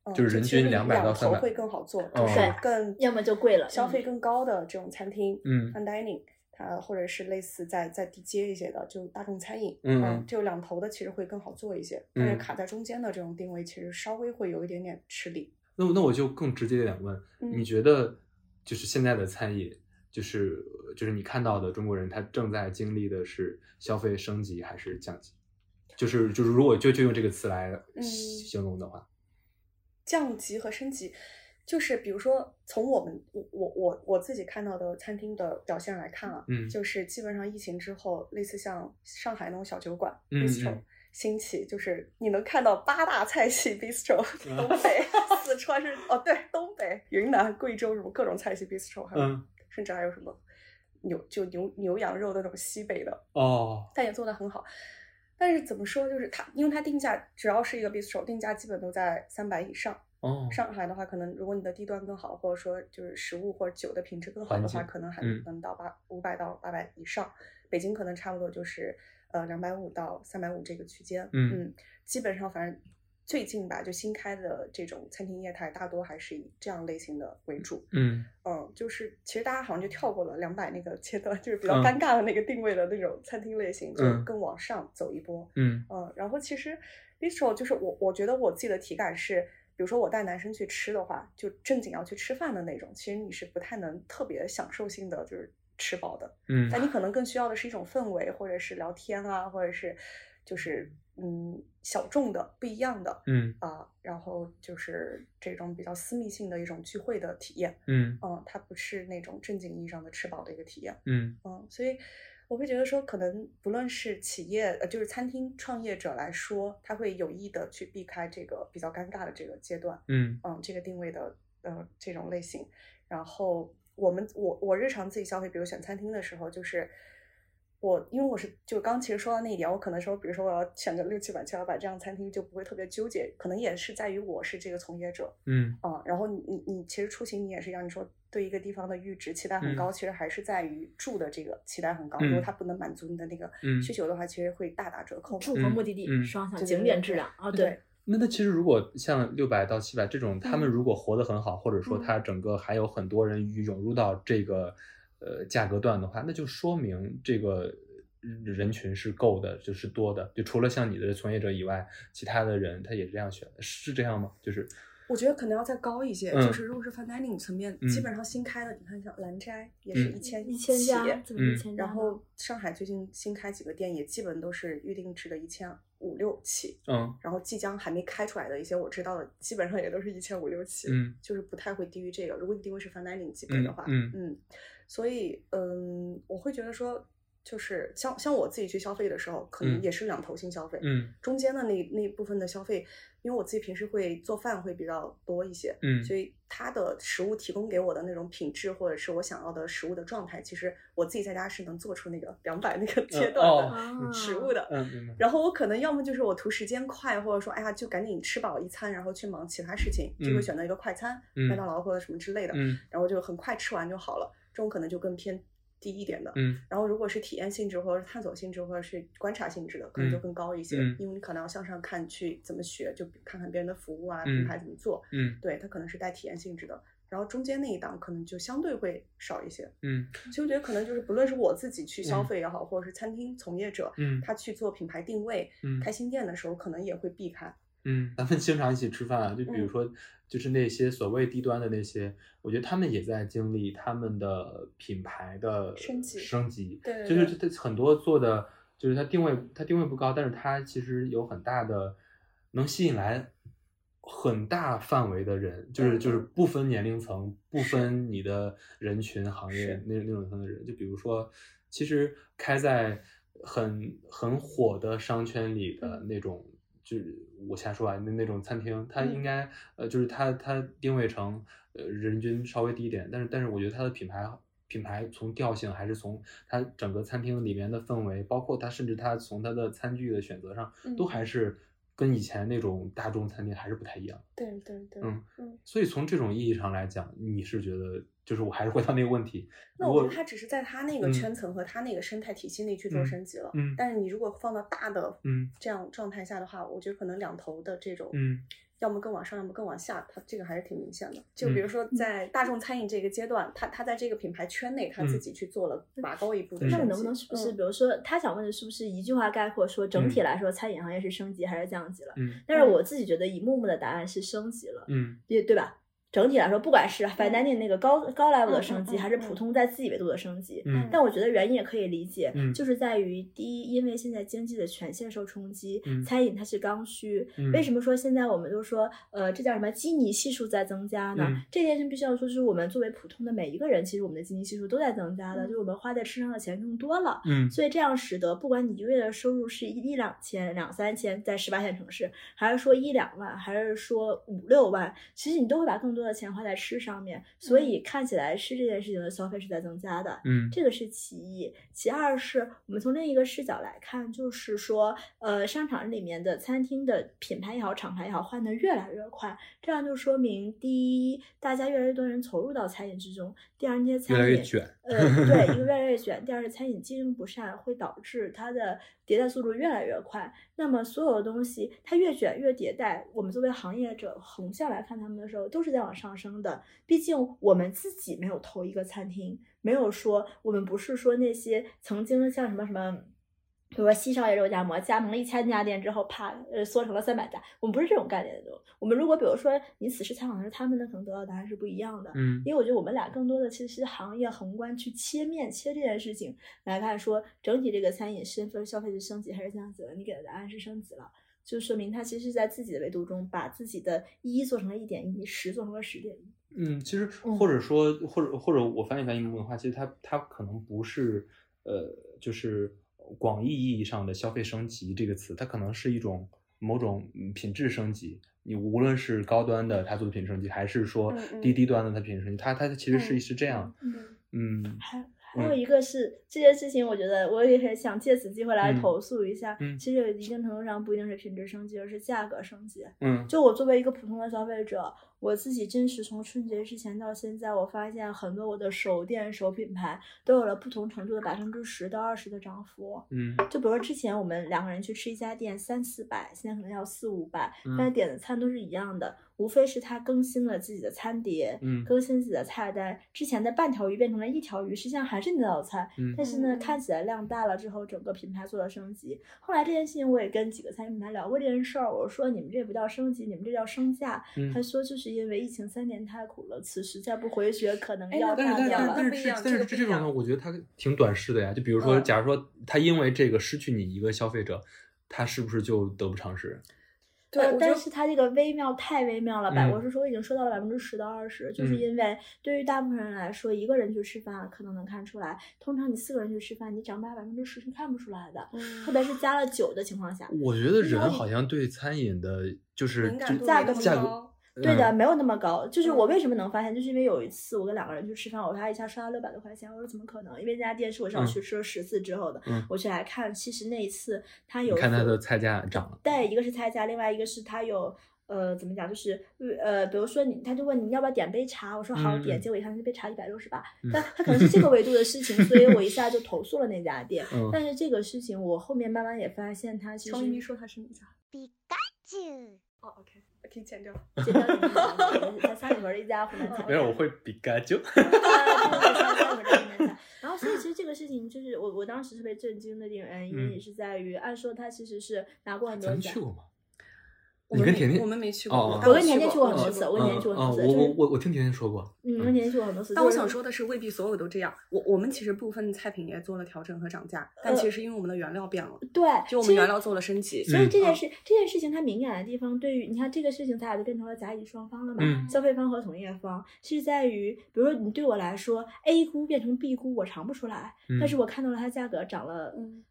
嗯，就是人均其实200到300两头会更好做，就哦是更要么就贵了消费嗯更高的这种餐厅，嗯 fine dining，它或者是类似在在低阶一些的，就大众餐饮，嗯嗯这有两头的其实会更好做一些，但是嗯卡在中间的这种定位其实稍微会有一点点吃力。那那我就更直接一点问，你嗯觉得就是现在的餐饮，就是就是你看到的中国人，他正在经历的是消费升级还是降级？就是就是如果就就用这个词来嗯形容的话，降级和升级，就是比如说从我们我我我我自己看到的餐厅的表现来看啊，嗯就是基本上疫情之后，类似像上海那种小酒馆、嗯 bistro 嗯兴起，就是你能看到八大菜系 bistro，东北、四川是哦对，东北、云南、贵州什么各种菜系 bistro，还有、嗯。甚至还有什么牛就牛牛羊肉的那种西北的，哦，但也做的很好。但是怎么说，就是它，因为它定价只要是一个 bistro，定价基本都在三百以上。哦，上海的话，可能如果你的地段更好，或者说就是食物或者酒的品质更好的话，可能还嗯能到八五百到八百以上。北京可能差不多就是呃两百五到三百五这个区间。嗯基本上反正最近吧，就新开的这种餐厅业态，大多还是以这样类型的为主。嗯。嗯，就是其实大家好像就跳过了两百那个阶段，就是比较嗯。尴尬的那个定位的那种餐厅类型，就嗯。更往上走一波。嗯。嗯，然后其实 bistro 就是我，我觉得我自己的体感是，比如说我带男生去吃的话，就正经要去吃饭的那种，其实你是不太能特别享受性的就是吃饱的，嗯。但你可能更需要的是一种氛围，或者是聊天啊，或者是就是嗯小众的不一样的嗯啊、然后就是这种比较私密性的一种聚会的体验，嗯嗯，它不是那种正经意义上的吃饱的一个体验。嗯嗯，所以我会觉得说，可能不论是企业，呃，就是餐厅创业者来说，他会有意的去避开这个比较尴尬的这个阶段，嗯嗯，这个定位的呃这种类型。然后我们我我日常自己消费，比如选餐厅的时候，就是我因为我是就刚其实说到那一点，我可能说，比如说我要选择六七百、七八百这样餐厅，就不会特别纠结，可能也是在于我是这个从业者，嗯。啊、然后你你你其实出行你也是一样，你说对一个地方的阈值期待很高，嗯。其实还是在于住的这个期待很高。嗯如果它不能满足你的那个嗯。需求的话，其实会大打折扣。住和目的地嗯双向，景点质量啊，对，那那其实如果像六百到七百这种，他们嗯。如果活得很好，或者说嗯。他整个还有很多人涌入到这个呃价格段的话，那就说明这个人群是够的，就是多的。就除了像你的从业者以外，其他的人他也这样选的，是这样吗？就是我觉得可能要再高一些，嗯就是如果是 fine dining 层面，嗯基本上新开的，你看像兰斋也是嗯一千一千起家，怎么一嗯千家？然后上海最近新开几个店，也基本都是预定制的一千五六起，嗯然后即将还没开出来的一些我知道的，基本上也都是一千五六起，嗯就是不太会低于这个。如果你定位是 fine dining 级别的话，嗯嗯所以嗯，我会觉得说，就是像像我自己去消费的时候，可能嗯也是两头性消费，嗯中间的那那部分的消费，因为我自己平时会做饭会比较多一些，嗯所以它的食物提供给我的那种品质，或者是我想要的食物的状态，其实我自己在家是能做出那个两百那个阶段哦的啊食物的。嗯明白然后我可能要么就是我图时间快，或者说哎呀就赶紧吃饱一餐，然后去忙其他事情，就会嗯选择一个快餐，嗯麦当劳或者什么之类的，嗯然后就很快吃完就好了。这种可能就更偏低一点的。嗯然后如果是体验性质或者是探索性质或者是观察性质的，可能就嗯更高一些，嗯因为你可能要向上看，去怎么学，就看看别人的服务啊，嗯品牌怎么做，嗯对，它可能是带体验性质的。然后中间那一档可能就相对会少一些。嗯其实我觉得可能就是不论是我自己去消嗯费也好，或者是餐厅从业者，嗯他去做品牌定位、嗯开新店的时候，可能也会避开。嗯，咱们经常一起吃饭啊，就比如嗯说，就是那些所谓低端的那些，我觉得他们也在经历他们的品牌的升级升级，对对就是它很多做的，就是它定位它定位不高，但是它其实有很大的能吸引来很大范围的人，就是嗯就是嗯不分年龄层，不分你的人群行业那那种层的人，就比如说，其实开在很很火的商圈里的嗯那种。就是我瞎说啊，那那种餐厅，它嗯。应该、呃，就是它它定位成呃人均稍微低一点，但是但是我觉得它的品牌品牌从调性还是从它整个餐厅里面的氛围，包括它甚至它从它的餐具的选择上，都嗯。还是跟以前那种大众餐厅还是不太一样。对对对，嗯嗯。所以从这种意义上来讲，你是觉得就是我还是回到那个问题，那我觉得他只是在他那个嗯圈层和他那个生态体系内去做嗯升级了。嗯但是你如果放到大的嗯这样状态下的话，我觉得可能两头的这种，嗯要么更往上，要么更往下，它这个还是挺明显的。就嗯比如说在大众餐饮这个阶段，他他在这个品牌圈内，他自嗯己去做了拔高一步的嗯。那我能不能是不是，嗯比如说他想问的是不是一句话概括说，整体来说餐饮行业是升级还是降级了？嗯但是我自己觉得以木木的答案是升级了，嗯对对吧？整体来说，不管是 fine dining 那个高高 level 的嗯升级，嗯还是普通在自己维度的升级，嗯但我觉得原因也可以理解，嗯就是在于第一，因为现在经济的全线受冲击，嗯餐饮它是刚需。嗯为什么说现在我们都说，呃，这叫什么基尼系数在增加呢？嗯这件事必须要说，就是我们作为普通的每一个人，其实我们的基尼系数都在增加的，嗯就是我们花在吃上的钱更多了。嗯所以这样使得，不管你一个月的收入是一一两千、两三千，在十八线城市，还是说一两万，还是说五六万，其实你都会把更多的钱花在吃上面。所以看起来吃这件事情的消费是在增加的。嗯这个是其一，其二是我们从另一个视角来看，就是说，呃，商场里面的餐厅的品牌也好，厂牌也好，换的越来越快，这样就说明，第一，大家越来越多人投入到餐饮之中；第二，那些餐饮越来越卷。呃，对，一个越来越卷，第二是餐饮经营不善，会导致它的迭代速度越来越快。那么所有的东西它越卷越迭代，我们作为行业者横向来看他们的时候，都是在往上升的。毕竟我们自己没有投一个餐厅，没有说我们不是说那些曾经像什么什么。比如说西少爷肉夹馍加盟了一千家店之后，啪，呃，缩成了三百家。我们不是这种概念的。我们如果比如说你此时采访的是他们，那可能得到的答案是不一样的。嗯因为我觉得我们俩更多的其实是行业宏观去切面切这件事情来看，说整体这个餐饮身份消费是升级还是降级了？你给的答案是升级了，就说明他其实是在自己的维度中把自己的一做成了一点一，十做成了十点一。嗯，其实嗯或者说，或者或者我翻译翻译木木的话，其实它它可能不是呃，就是广义意义上的消费升级这个词，它可能是一种某种嗯品质升级。你无论是高端的它做的品质升级，还是说低低端的它品质升级，它它其实是嗯是这样。嗯，嗯还还有一个是、这件事情，我觉得我也很想借此机会来嗯投诉一下。嗯其实有一定程度上不一定是品质升级，而是价格升级。嗯就我作为一个普通的消费者，我自己真实从春节之前到现在，我发现很多我的手店、手品牌都有了不同程度的百分之十到二十的涨幅。嗯就比如说之前我们两个人去吃一家店三四百，现在可能要四五百，嗯但是点的餐都是一样的，无非是他更新了自己的餐碟，嗯更新自己的菜单，之前的半条鱼变成了一条鱼，实际上还是那道菜，嗯但是呢，嗯看起来量大了之后，整个品牌做了升级。后来这件事情我也跟几个餐饮品牌聊过这件事儿，我说你们这不叫升级，你们这叫升价。嗯他说就是因为疫情三年太苦了，此时再不回血，可能要哎那但是但是塌掉了。但是但是这这种呢，我觉得它挺短视的呀。就比如说，嗯假如说他因为这个失去你一个消费者，他是不是就得不偿失？对，但是它这个微妙太微妙了，百、嗯我是说已经说到了百分之十到二十，就是嗯因为对于大部分人来说，一个人去吃饭可能能看出来，通常你四个人去吃饭，你涨百分之十是看不出来的，嗯特别是加了酒的情况下。我觉得人好像对餐饮的，就是就价格价格高对的，嗯没有那么高。就是我嗯为什么能发现，就是因为有一次我跟两个人去吃饭，我说他一下刷了六百多块钱，我说怎么可能？因为那家店是我上嗯去吃了十次之后的，嗯我去来看，其实那一次他有看他的菜价涨了。对，一个是菜价，另外一个是他有。呃，怎么讲？就是呃，比如说你，他就问你要不要点杯茶，我说好点，嗯结果一看那杯茶一百六十八嗯，但他可能是这个维度的事情，所以我一下就投诉了那家店。嗯但是这个事情我后面慢慢也发现，他其实乔一说他是哪家？哦，OK，可以剪掉。剪掉剪掉剪掉，在三里屯的一家湖南菜。没有，我会比干就。然后，所以其实这个事情就是我我当时特别震惊的点原因，嗯也是在于，按说他其实是拿过很多奖咱去。过吗？我们没你跟甜甜我们没去过，哦我跟甜甜去过很多次，我跟甜甜去过很哦，多次。就我我我我听甜甜说过。嗯，我跟甜甜去过很多次。但我想说的是，未必所有都这样。我我们其实部分菜品也做了调整和涨价，但呃其实是因为我们的原料变了，对，就我们原料做了升级。所以这件嗯事，这件事情它敏感的地方，对于你看这个事情，咱俩就变成了甲乙双方了嘛，嗯消费方和同业方是在于，比如说你对我来说，A 菇变成 B 菇，我尝不出来，嗯但是我看到了它价格涨了嗯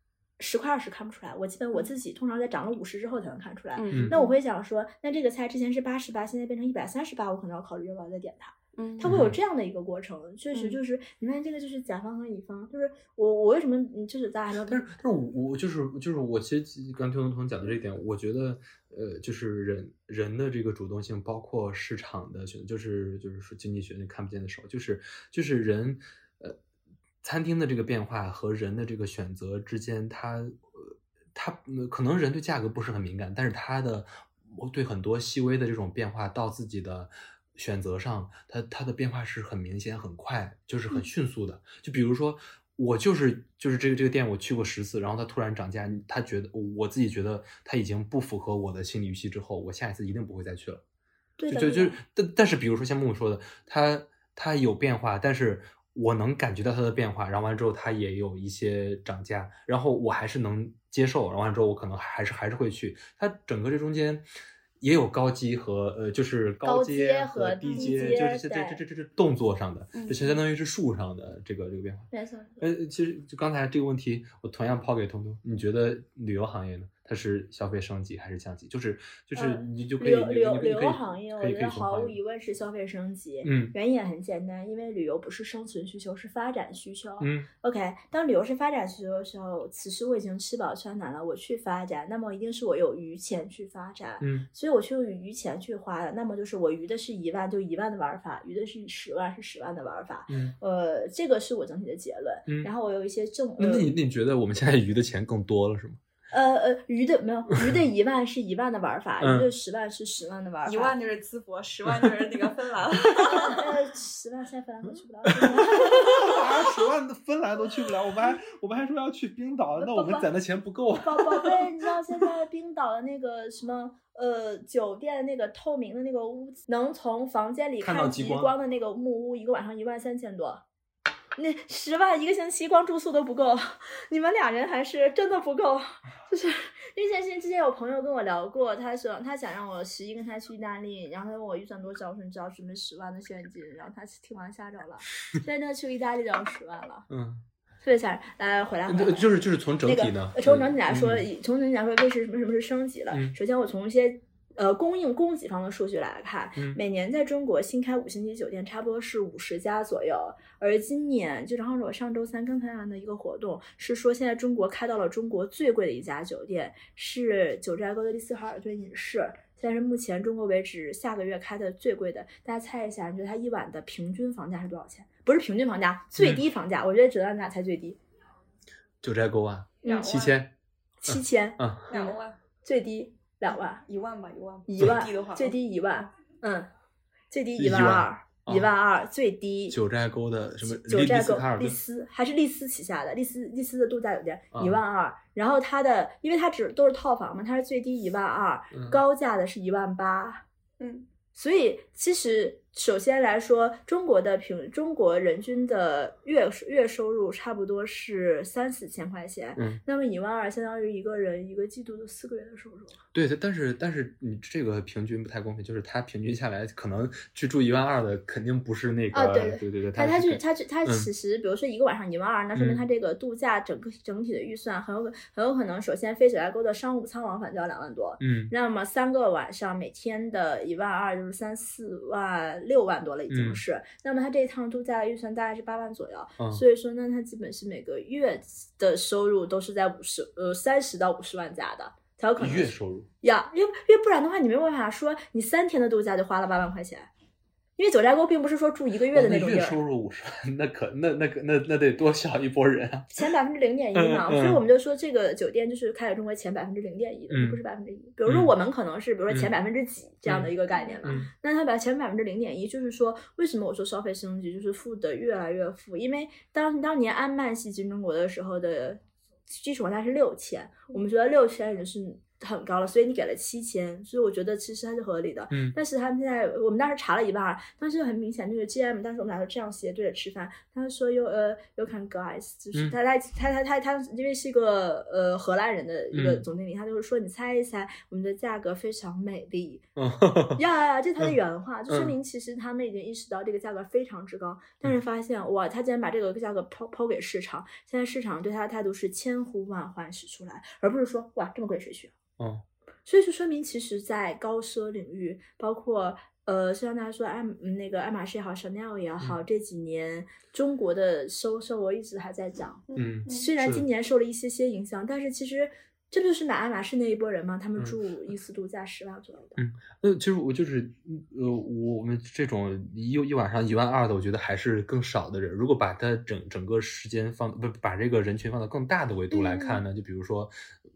十块二十看不出来，我基本我自己通常在涨了五十之后才能看出来。嗯，那我会想说，那这个菜之前是八十八，现在变成一百三十八，我可能要考虑要不要再点它。嗯它会有这样的一个过程，确实嗯就是，你看这个就是甲方和乙方，就是我我为什么嗯就是大家还没有但是，但是我我就是就是我其实刚听彤彤讲的这一点，我觉得呃，就是人人的这个主动性，包括市场的选择，就是就是说经济学那看不见的手，就是就是人呃，餐厅的这个变化和人的这个选择之间，它呃它呃可能人对价格不是很敏感，但是他的对很多细微的这种变化到自己的。选择上，它它的变化是很明显、很快，就是很迅速的。就比如说，我就是就是这个这个店我去过十次，然后它突然涨价，他觉得我自己觉得它已经不符合我的心理预期之后，我下一次一定不会再去了。对的就就就是对，但但是比如说像木木说的，它它有变化，但是我能感觉到它的变化，然后完之后它也有一些涨价，然后我还是能接受，然后完之后我可能还是还是会去。它整个这中间。也有高级和呃，就是高阶阶和低低阶，阶就是这这这这这动作上的，嗯这相当于是树上的这个这个变化。没错。呃，其实就刚才这个问题，我同样抛给彤彤，你觉得旅游行业呢？它是消费升级还是降级？就是就是呃你就可旅以你游旅游旅游行业，我觉得毫无疑问是消费升级。嗯原因也很简单，因为旅游不是生存需求，是发展需求。嗯 OK，当旅游是发展需求的时候，此时我已经吃饱穿暖了，我去发展，那么一定是我有余钱去发展。嗯所以我去用余钱去花的，那么就是我余的是一万就一万的玩法，余的是十万是十万的玩法。嗯，呃，这个是我整体的结论。嗯然后我有一些正那你那你觉得我们现在余的钱更多了是吗？呃呃鱼的没有鱼的 一万是一万的玩法，嗯余的十万是十万的玩法。一万就是淄博，十万就是那个芬兰。呃十万现在芬兰都去不了。啊，十万的芬兰都去不了，我们还我们还说要去冰岛，那我们攒的钱不够啊。宝宝贝，你知道现在冰岛的那个什么呃酒店那个透明的那个屋子，能从房间里看到极光光的那个木屋，一个晚上一万三千多。那十万一个星期光住宿都不够，你们俩人还是真的不够。就是因为这件事情之前有朋友跟我聊过，他说他想让我十一跟他去意大利，然后他问我预算多少，我说你只要准备十万的现金，然后他听完吓着了。现在真的去意大利就要十万了，嗯，特别吓人。来回来回来，就就是就是从整那体呢个，从整体来说，从整体来说，为什么什么是升级了？嗯首先，我从一些呃供应供给方的数据来看，嗯每年在中国新开五星级酒店差不多是五十家左右，而今年就正好是我上周三刚参加的一个活动，是说现在中国开到了中国最贵的一家酒店，是九寨沟的丽思卡尔顿隐士。现在是目前中国为止下个月开的最贵的，大家猜一下，你觉得它一晚的平均房价是多少钱？不是平均房价，最低房价，我觉得只能让大家猜最低，九寨沟啊，两万七千，七千。嗯，两万，最低两万，一万吧，一万吧。一万最低的话，最低一万，嗯，最低一万二，哦一万二最低。九寨沟的什么九寨沟丽思还是丽思旗下的丽思丽思的度假酒店啊一万二，然后它的因为它只都是套房嘛，它是最低一万二，嗯高价的是一万八，嗯，所以其实首先来说，中国的平中国人均的月月收入差不多是三四千块钱，嗯。那么一万二相当于一个人一个季度的四个月的收入。对，但是但是你这个平均不太公平，就是他平均下来可能去住一万二的肯定不是那个，啊对对对对，他他去是他去他嗯。其实，比如说一个晚上一万二，那说明嗯。他这个度假整个整体的预算很有可很有可能，首先飞九寨沟的商务舱往返就要两万多，嗯。那么三个晚上每天的一万二就是三四万六万多了已经嗯。是，那么他这一趟度假的预算大概是八万左右，嗯。所以说呢，他基本是每个月的收入都是在五十呃三十到五十万加的，才有可能月收入，呀，因为因为不然的话，你没有办法说你三天的度假就花了八万块钱，因为九寨沟并不是说住一个月的那种地儿，月收入五十万，那可那那可那那得多小一波人啊！前百分之零点一嘛，嗯嗯所以我们就说这个酒店就是开在中国前百分之零点一的，嗯不是百分之一。比如说嗯我们可能是比如说前嗯百分之几这样的一个概念嘛，嗯那它把前百分之零点一，就是说为什么我说消费升级就是富的越来越富？因为当当年安曼系进中国的时候的基础房价是六千，我们觉得六千已经是很高了，所以你给了七千，所以我觉得其实它是合理的。嗯。但是他们现在，我们当时查了一半儿，当时很明显，就是 GM 当时我们俩就这样斜对着吃饭，他说 you 呃 you can guys，就是嗯。他他他他他他因为是一个呃荷兰人的一个嗯。总经理，他就是说你猜一猜我们的价格非常美丽，嗯呀呀呀，这是他的嗯原话，就说嗯。明其实他们已经意识到这个价格非常之高，但是发现哇，他竟然把这个价格抛抛给市场，现在市场对他的态度是千呼万唤始出来，而不是说哇这么贵谁去？哦所以就说明，其实，在高奢领域，包括呃，虽然大家说爱嗯那个爱马仕也好，Chanel 也好，这几年中国的收收额一直还在涨。嗯虽然今年受了一些些影响，但是其实这不就是买爱马仕那一波人吗？他们嗯住一次度假十万左右的。嗯，那其实我就是呃，我们这种一一晚上一万二的，我觉得还是更少的人。如果把它整整个时间放不把这个人群放到更大的维度来看呢，就比如说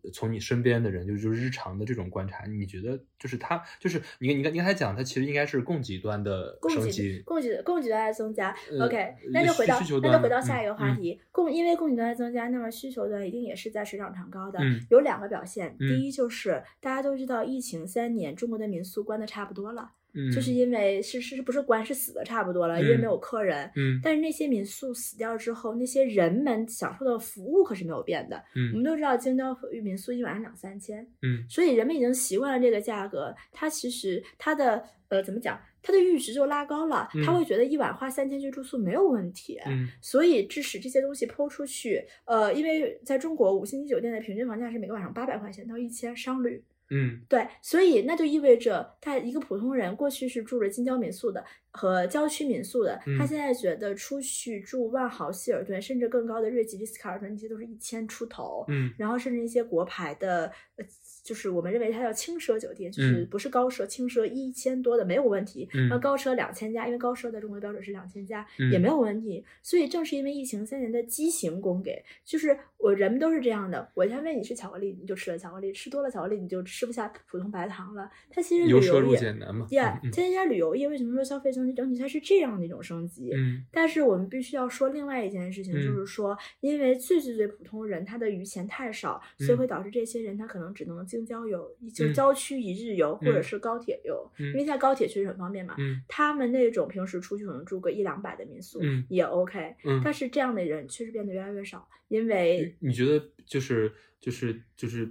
呃从你身边的人，就就是日常的这种观察，你觉得就是他就是你你你刚才讲，他其实应该是供给端的供给升级，供给供给端在增加、呃 o k 呃那就回到需求那就回到下一个嗯嗯话题，供因为供给端在增加，那么需求端一定也是在水涨船高的。嗯有两个表现，嗯第一就是大家都知道，疫情三年，中国的民宿关的差不多了，嗯，就是因为是是不是关是死的差不多了，因为嗯没有客人。嗯但是那些民宿死掉之后，那些人们享受的服务可是没有变的。嗯我们嗯都知道京郊民宿一晚上两三千，嗯所以人们已经习惯了这个价格，它其实它的呃怎么讲，它的阈值就拉高了，他嗯。会觉得一晚花三千去住宿没有问题。嗯。所以致使这些东西抛出去，呃，因为在中国五星级酒店的平均房价是每个晚上八百块钱到一千商旅，嗯。对，所以那就意味着他一个普通人过去是住着近郊民宿的和郊区民宿的，他嗯现在觉得出去住万豪、希尔顿甚至更高的瑞吉、丽思卡尔顿，这些都是一千出头，嗯。然后甚至一些国牌的，呃，就是我们认为它叫轻奢酒店，就是嗯不是高奢，轻奢一千多的没有问题，嗯那高奢两千家，因为高奢在中国的标准是两千家，嗯也没有问题。所以正是因为疫情三年的畸形供给，就是我人们都是这样的，我先喂你吃巧克力，你就吃了巧克力，吃多了巧克力你就吃不下普通白糖了。它其实旅游业。俭难嘛，Yeah，嗯这人家旅游业为什么说消费升级整体它是这样的一种升级？嗯但是我们必须要说另外一件事情，就嗯是说，因为最最最普通人他的余钱太少，所以嗯会导致这些人他可能只能京郊游，就嗯。郊区一日游或者嗯。是高铁游，嗯。因为现在高铁确实很方便嘛。嗯。他们那种平时出去可能住个一两百的民宿嗯也 OK，嗯但是这样的人确实变得越来越少，因为你你觉得就是就是就是，我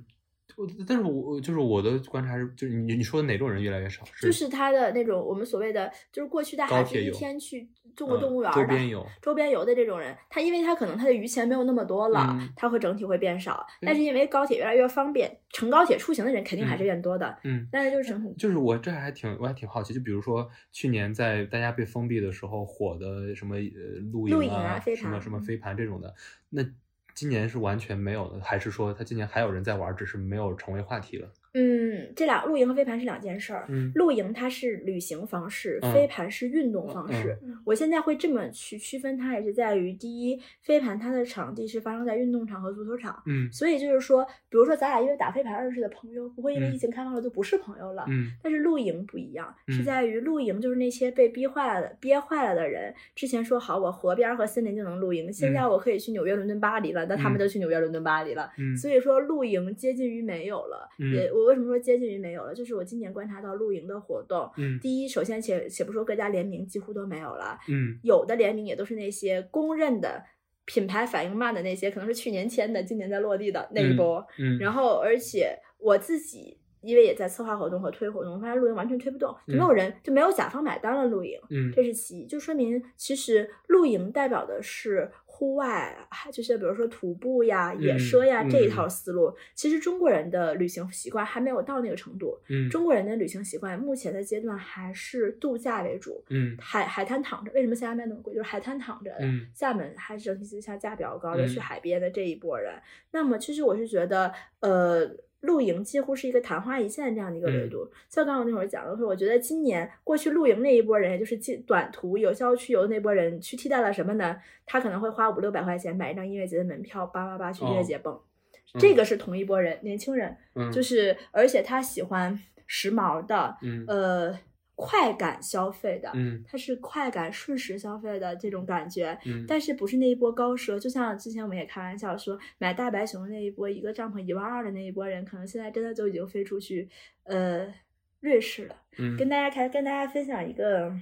但是我就是我的观察是，就是你你说的哪种人越来越少？就是他的那种我们所谓的，就是过去带孩子一天去中国嗯动物园周边游周边游的这种人，他因为他可能他的余钱没有那么多了，嗯他会整体会变少。嗯但是因为高铁越来越方便，乘高铁出行的人肯定还是变多的。嗯。但是就是整体就是我这还挺我还挺好奇，就比如说去年在大家被封闭的时候火的什么呃露营露营啊啊飞盘什么什么嗯飞盘这种的，那今年是完全没有的，还是说他今年还有人在玩，只是没有成为话题了？嗯，这俩露营和飞盘是两件事儿。嗯露营它是旅行方式，嗯飞盘是运动方式。我现在会这么去区分它，也是在于第一，飞盘它的场地是发生在运动场和足球场，嗯所以就是说，比如说咱俩因为打飞盘认识的朋友，不会因为嗯疫情开放了就不是朋友了。嗯但是露营不一样，是嗯在于露营就是那些被逼坏了的、憋坏了的人，之前说好我河边儿和森林就能露营，现在嗯我可以去纽约、伦敦、巴黎了，那他们嗯就去纽约、伦敦、巴黎了。嗯所以说露营接近于没有了。嗯也我为什么说接近于没有了？就是我今年观察到露营的活动，嗯第一，首先且且不说各家联名几乎都没有了，嗯有的联名也都是那些公认的。品牌反应慢的那些，可能是去年签的，今年在落地的那一嗯波。嗯，然后，而且我自己因为也在策划活动和推活动，我发现露营完全推不动，就没有人，就没有甲方买单了。露营，嗯这是其一，就说明其实露营代表的是户外，还就是比如说徒步呀、野奢呀、嗯这一套思路。其实中国人的旅行习惯还没有到那个程度。嗯中国人的旅行习惯目前的阶段还是度假为主，嗯海海滩躺着。为什么厦门那么贵？就是海滩躺着的。嗯厦门还是整体之下价比较高的，嗯去海边的这一波人。那么其实我是觉得，呃，露营几乎是一个昙花一现这样的一个维嗯度。像刚刚我那会儿讲的说，我觉得今年过去露营那一波人，也就是进短途有效去游的那波人，去替代了什么呢？他可能会花五六百块钱买一张音乐节的门票，叭叭叭去音乐哦节蹦。嗯这个是同一波人，年轻人，嗯，就是而且他喜欢时髦的，嗯呃，快感消费的，嗯它是快感瞬时消费的这种感觉，嗯，但是不是那一波高奢，就像之前我们也开玩笑说，买大白熊那一波，一个帐篷一万二的那一波人，可能现在真的就已经飞出去，呃，瑞士了。嗯跟大家开跟大家分享一个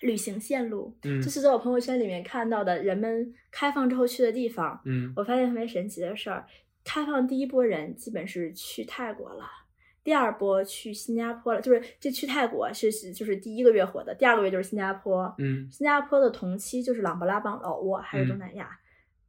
旅行线路，嗯就是在我朋友圈里面看到的人们开放之后去的地方。嗯我发现特别神奇的事儿，开放第一波人基本是去泰国了。第二波去新加坡了，就是这去泰国是是就是第一个月火的，第二个月就是新加坡，嗯。新加坡的同期就是琅勃拉邦、老挝还有东嗯。南亚，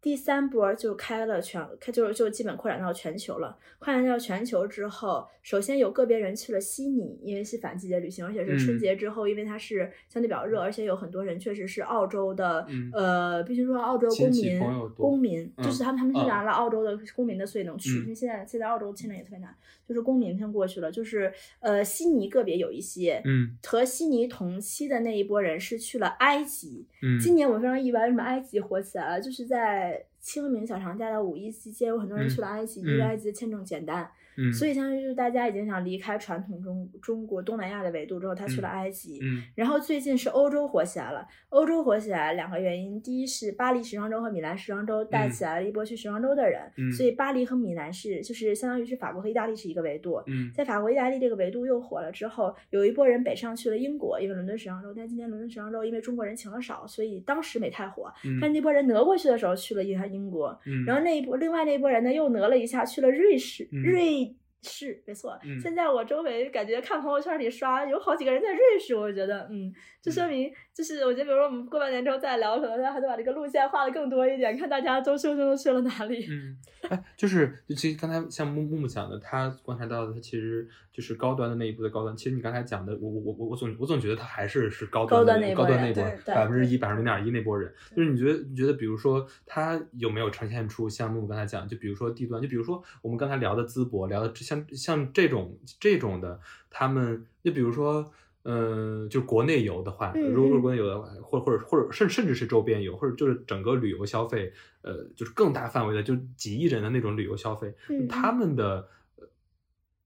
第三波就开了全，开就是就基本扩展到全球了。扩展到全球之后，首先有个别人去了悉尼，因为是反季节旅行，而且是春嗯节之后，因为它是相对比较热，而且有很多人确实是澳洲的，嗯呃，必须说澳洲公民公民就是嗯他们他们是嗯拿了澳洲的公民的，所以能去。嗯因为现在现在澳洲签证也特别难，就是公民先过去了，就是呃悉尼个别有一些，嗯和悉尼同期的那一波人是去了埃及。嗯，今年我非常意外，为什么埃及火起来了？就是在清明小长假的五一期间，有很多人去了埃及，因为嗯埃及的签证简单，嗯，所以相当于就是大家已经想离开传统中中国东南亚的维度之后，他去了嗯埃及。嗯然后最近是欧洲火起来了，欧洲火起来两个原因，第一是巴黎时装周和米兰时装周带嗯起来了一波去时装周的人，嗯所以巴黎和米兰是就是相当于是法国和意大利是一个维度。嗯在法国、意大利这个维度又火了之后，有一波人北上去了英国，因为伦敦时装周。但今年伦敦时装周因为中国人请的少，所以当时没太火。嗯但那波人挪过去的时候去了英英国，嗯，然后那一波另外那一波人呢又挪了一下去了瑞士，嗯瑞士没错。嗯现在我周围感觉看朋友圈里刷有好几个人在瑞士，我觉得嗯，这说明就是我觉得，比如说我们过半年之后再聊，可能他还得把这个路线画的更多一点，看大家周休都去了哪里。嗯，哎，就是就其实刚才像木木木讲的，他观察到的，他其实就是高端的那一部的高端。其实你刚才讲的，我我我我总我总觉得他还是是高高端的那波高端那波百分之一百分之零点一那波人。就是你觉得你觉得，比如说他有没有呈现出像木木刚才讲，就比如说低端，就比如说我们刚才聊的淄博，聊的像像这种这种的，他们就比如说。嗯，就国内游的话，嗯如果嗯国内游的话，或者或者或者甚甚至是周边游，或者就是整个旅游消费，呃，就是更大范围的，就几亿人的那种旅游消费，嗯他们的呃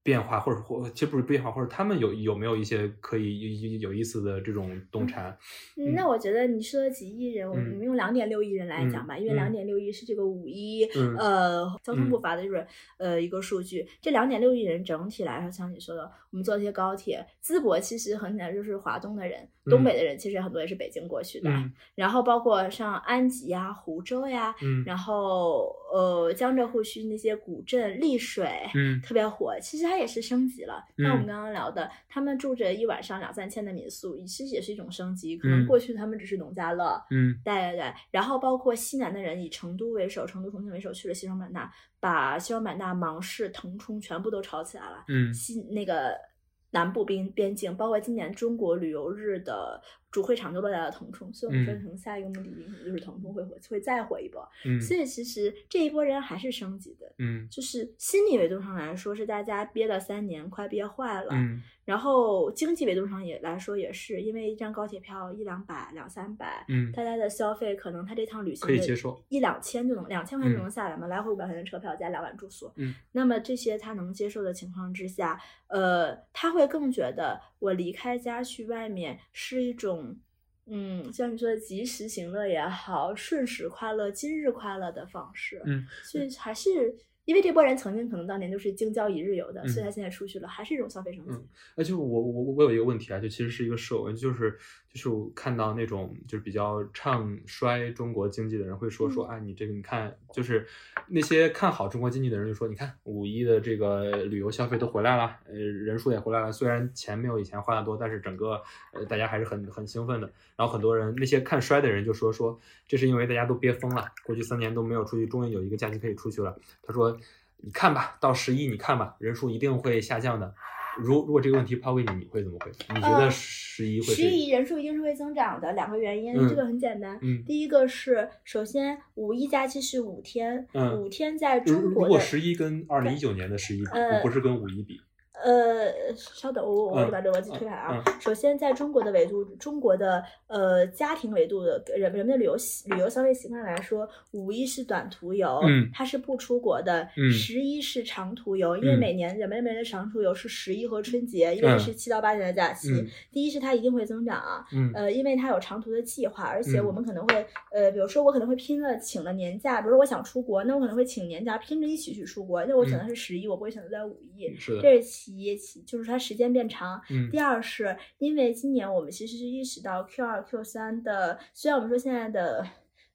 变化，或者或其实不是变化，或者他们有有没有一些可以有有有意思的这种洞察？嗯，那我觉得你说的几亿人，我们用两点六亿人来讲吧，因为嗯两点六亿是这个五一、嗯呃交通部嗯发的就是、呃一个数据。这两点六亿人整体来说，像你说的，我们坐这些高铁，淄博其实很简单就是华东的人，东北的人其实很多也是北京过去的，嗯然后包括像安吉呀、湖州呀，嗯然后呃江浙沪区那些古镇、丽水，嗯特别火。其实它也是升级了，像我们嗯刚刚聊的，他们住着一晚上两三千的民宿，其实也是一种升级。可能嗯过去他们只是农家乐，嗯对对对。然后包括西南的人以成都为首，成都、重庆为首去了西双版纳，把西双版纳、芒市、腾冲全部都炒起来了。嗯西那个南部边边境，包括今年中国旅游日的主会场就落在了腾冲，所以我们说嗯。可能下一个目的地可能就是腾冲会火，会再火一波。嗯。所以其实这一波人还是升级的，嗯。就是心理维度上来说是大家憋了三年，快憋坏了。嗯。然后经济维度上也来说也是，因为一张高铁票一两百、两三百，嗯。大家的消费可能他这趟旅行可以的接受一两千就能两千块钱就嗯。能下来嘛，来回五百块钱车票加两晚住宿，嗯，那么这些他能接受的情况之下，呃，他会更觉得我离开家去外面是一种。嗯，像你说的及时行乐也好，瞬时快乐、今日快乐的方式，嗯，所以还是因为这波人曾经可能当年都是京郊一日游的，所以嗯他现在出去了，还是一种消费升级。嗯而且我我我我有一个问题啊，就其实是一个设问，就是就是我看到那种就是比较唱衰中国经济的人会说说嗯啊，你这个你看，就是那些看好中国经济的人就说，你看五一的这个旅游消费都回来了，呃，人数也回来了，虽然钱没有以前花的多，但是整个呃大家还是很很兴奋的。然后很多人那些看衰的人就说说，这是因为大家都憋疯了，过去三年都没有出去，终于有一个假期可以出去了。他说，你看吧，到十一你看吧，人数一定会下降的。如如果这个问题抛给你，你会怎么回答？你觉得十一会是？十一人数一定是会增长的，两个原因，嗯这个很简单。嗯第一个是，首先五一假期是五天，嗯五天在中国如果十一跟二零一九年的十一比，呃不是跟五一比，呃，稍等，我我嗯我把这个逻辑推开啊。嗯首先，在中国的维度，中国的呃家庭维度的人人们的旅游习旅游消费习惯来说，五一是短途游，嗯。它是不出国的；嗯。十一是长途游，因为嗯。每年人们认为的长途游是十一和春节，因为嗯。是七到八天的假期。嗯。第一是它一定会增长啊，嗯。呃，因为它有长途的计划，而且嗯。我们可能会，呃，比如说我可能会拼了请了年假，比如说我想出国，那我可能会请年假拼着一起去出国，那我选的是十一，我不会选择在五一。是的，这是其一，其就是它时间变长。嗯第二是因为今年我们其实是意识到 Q 二、Q 三的，虽然我们说现在的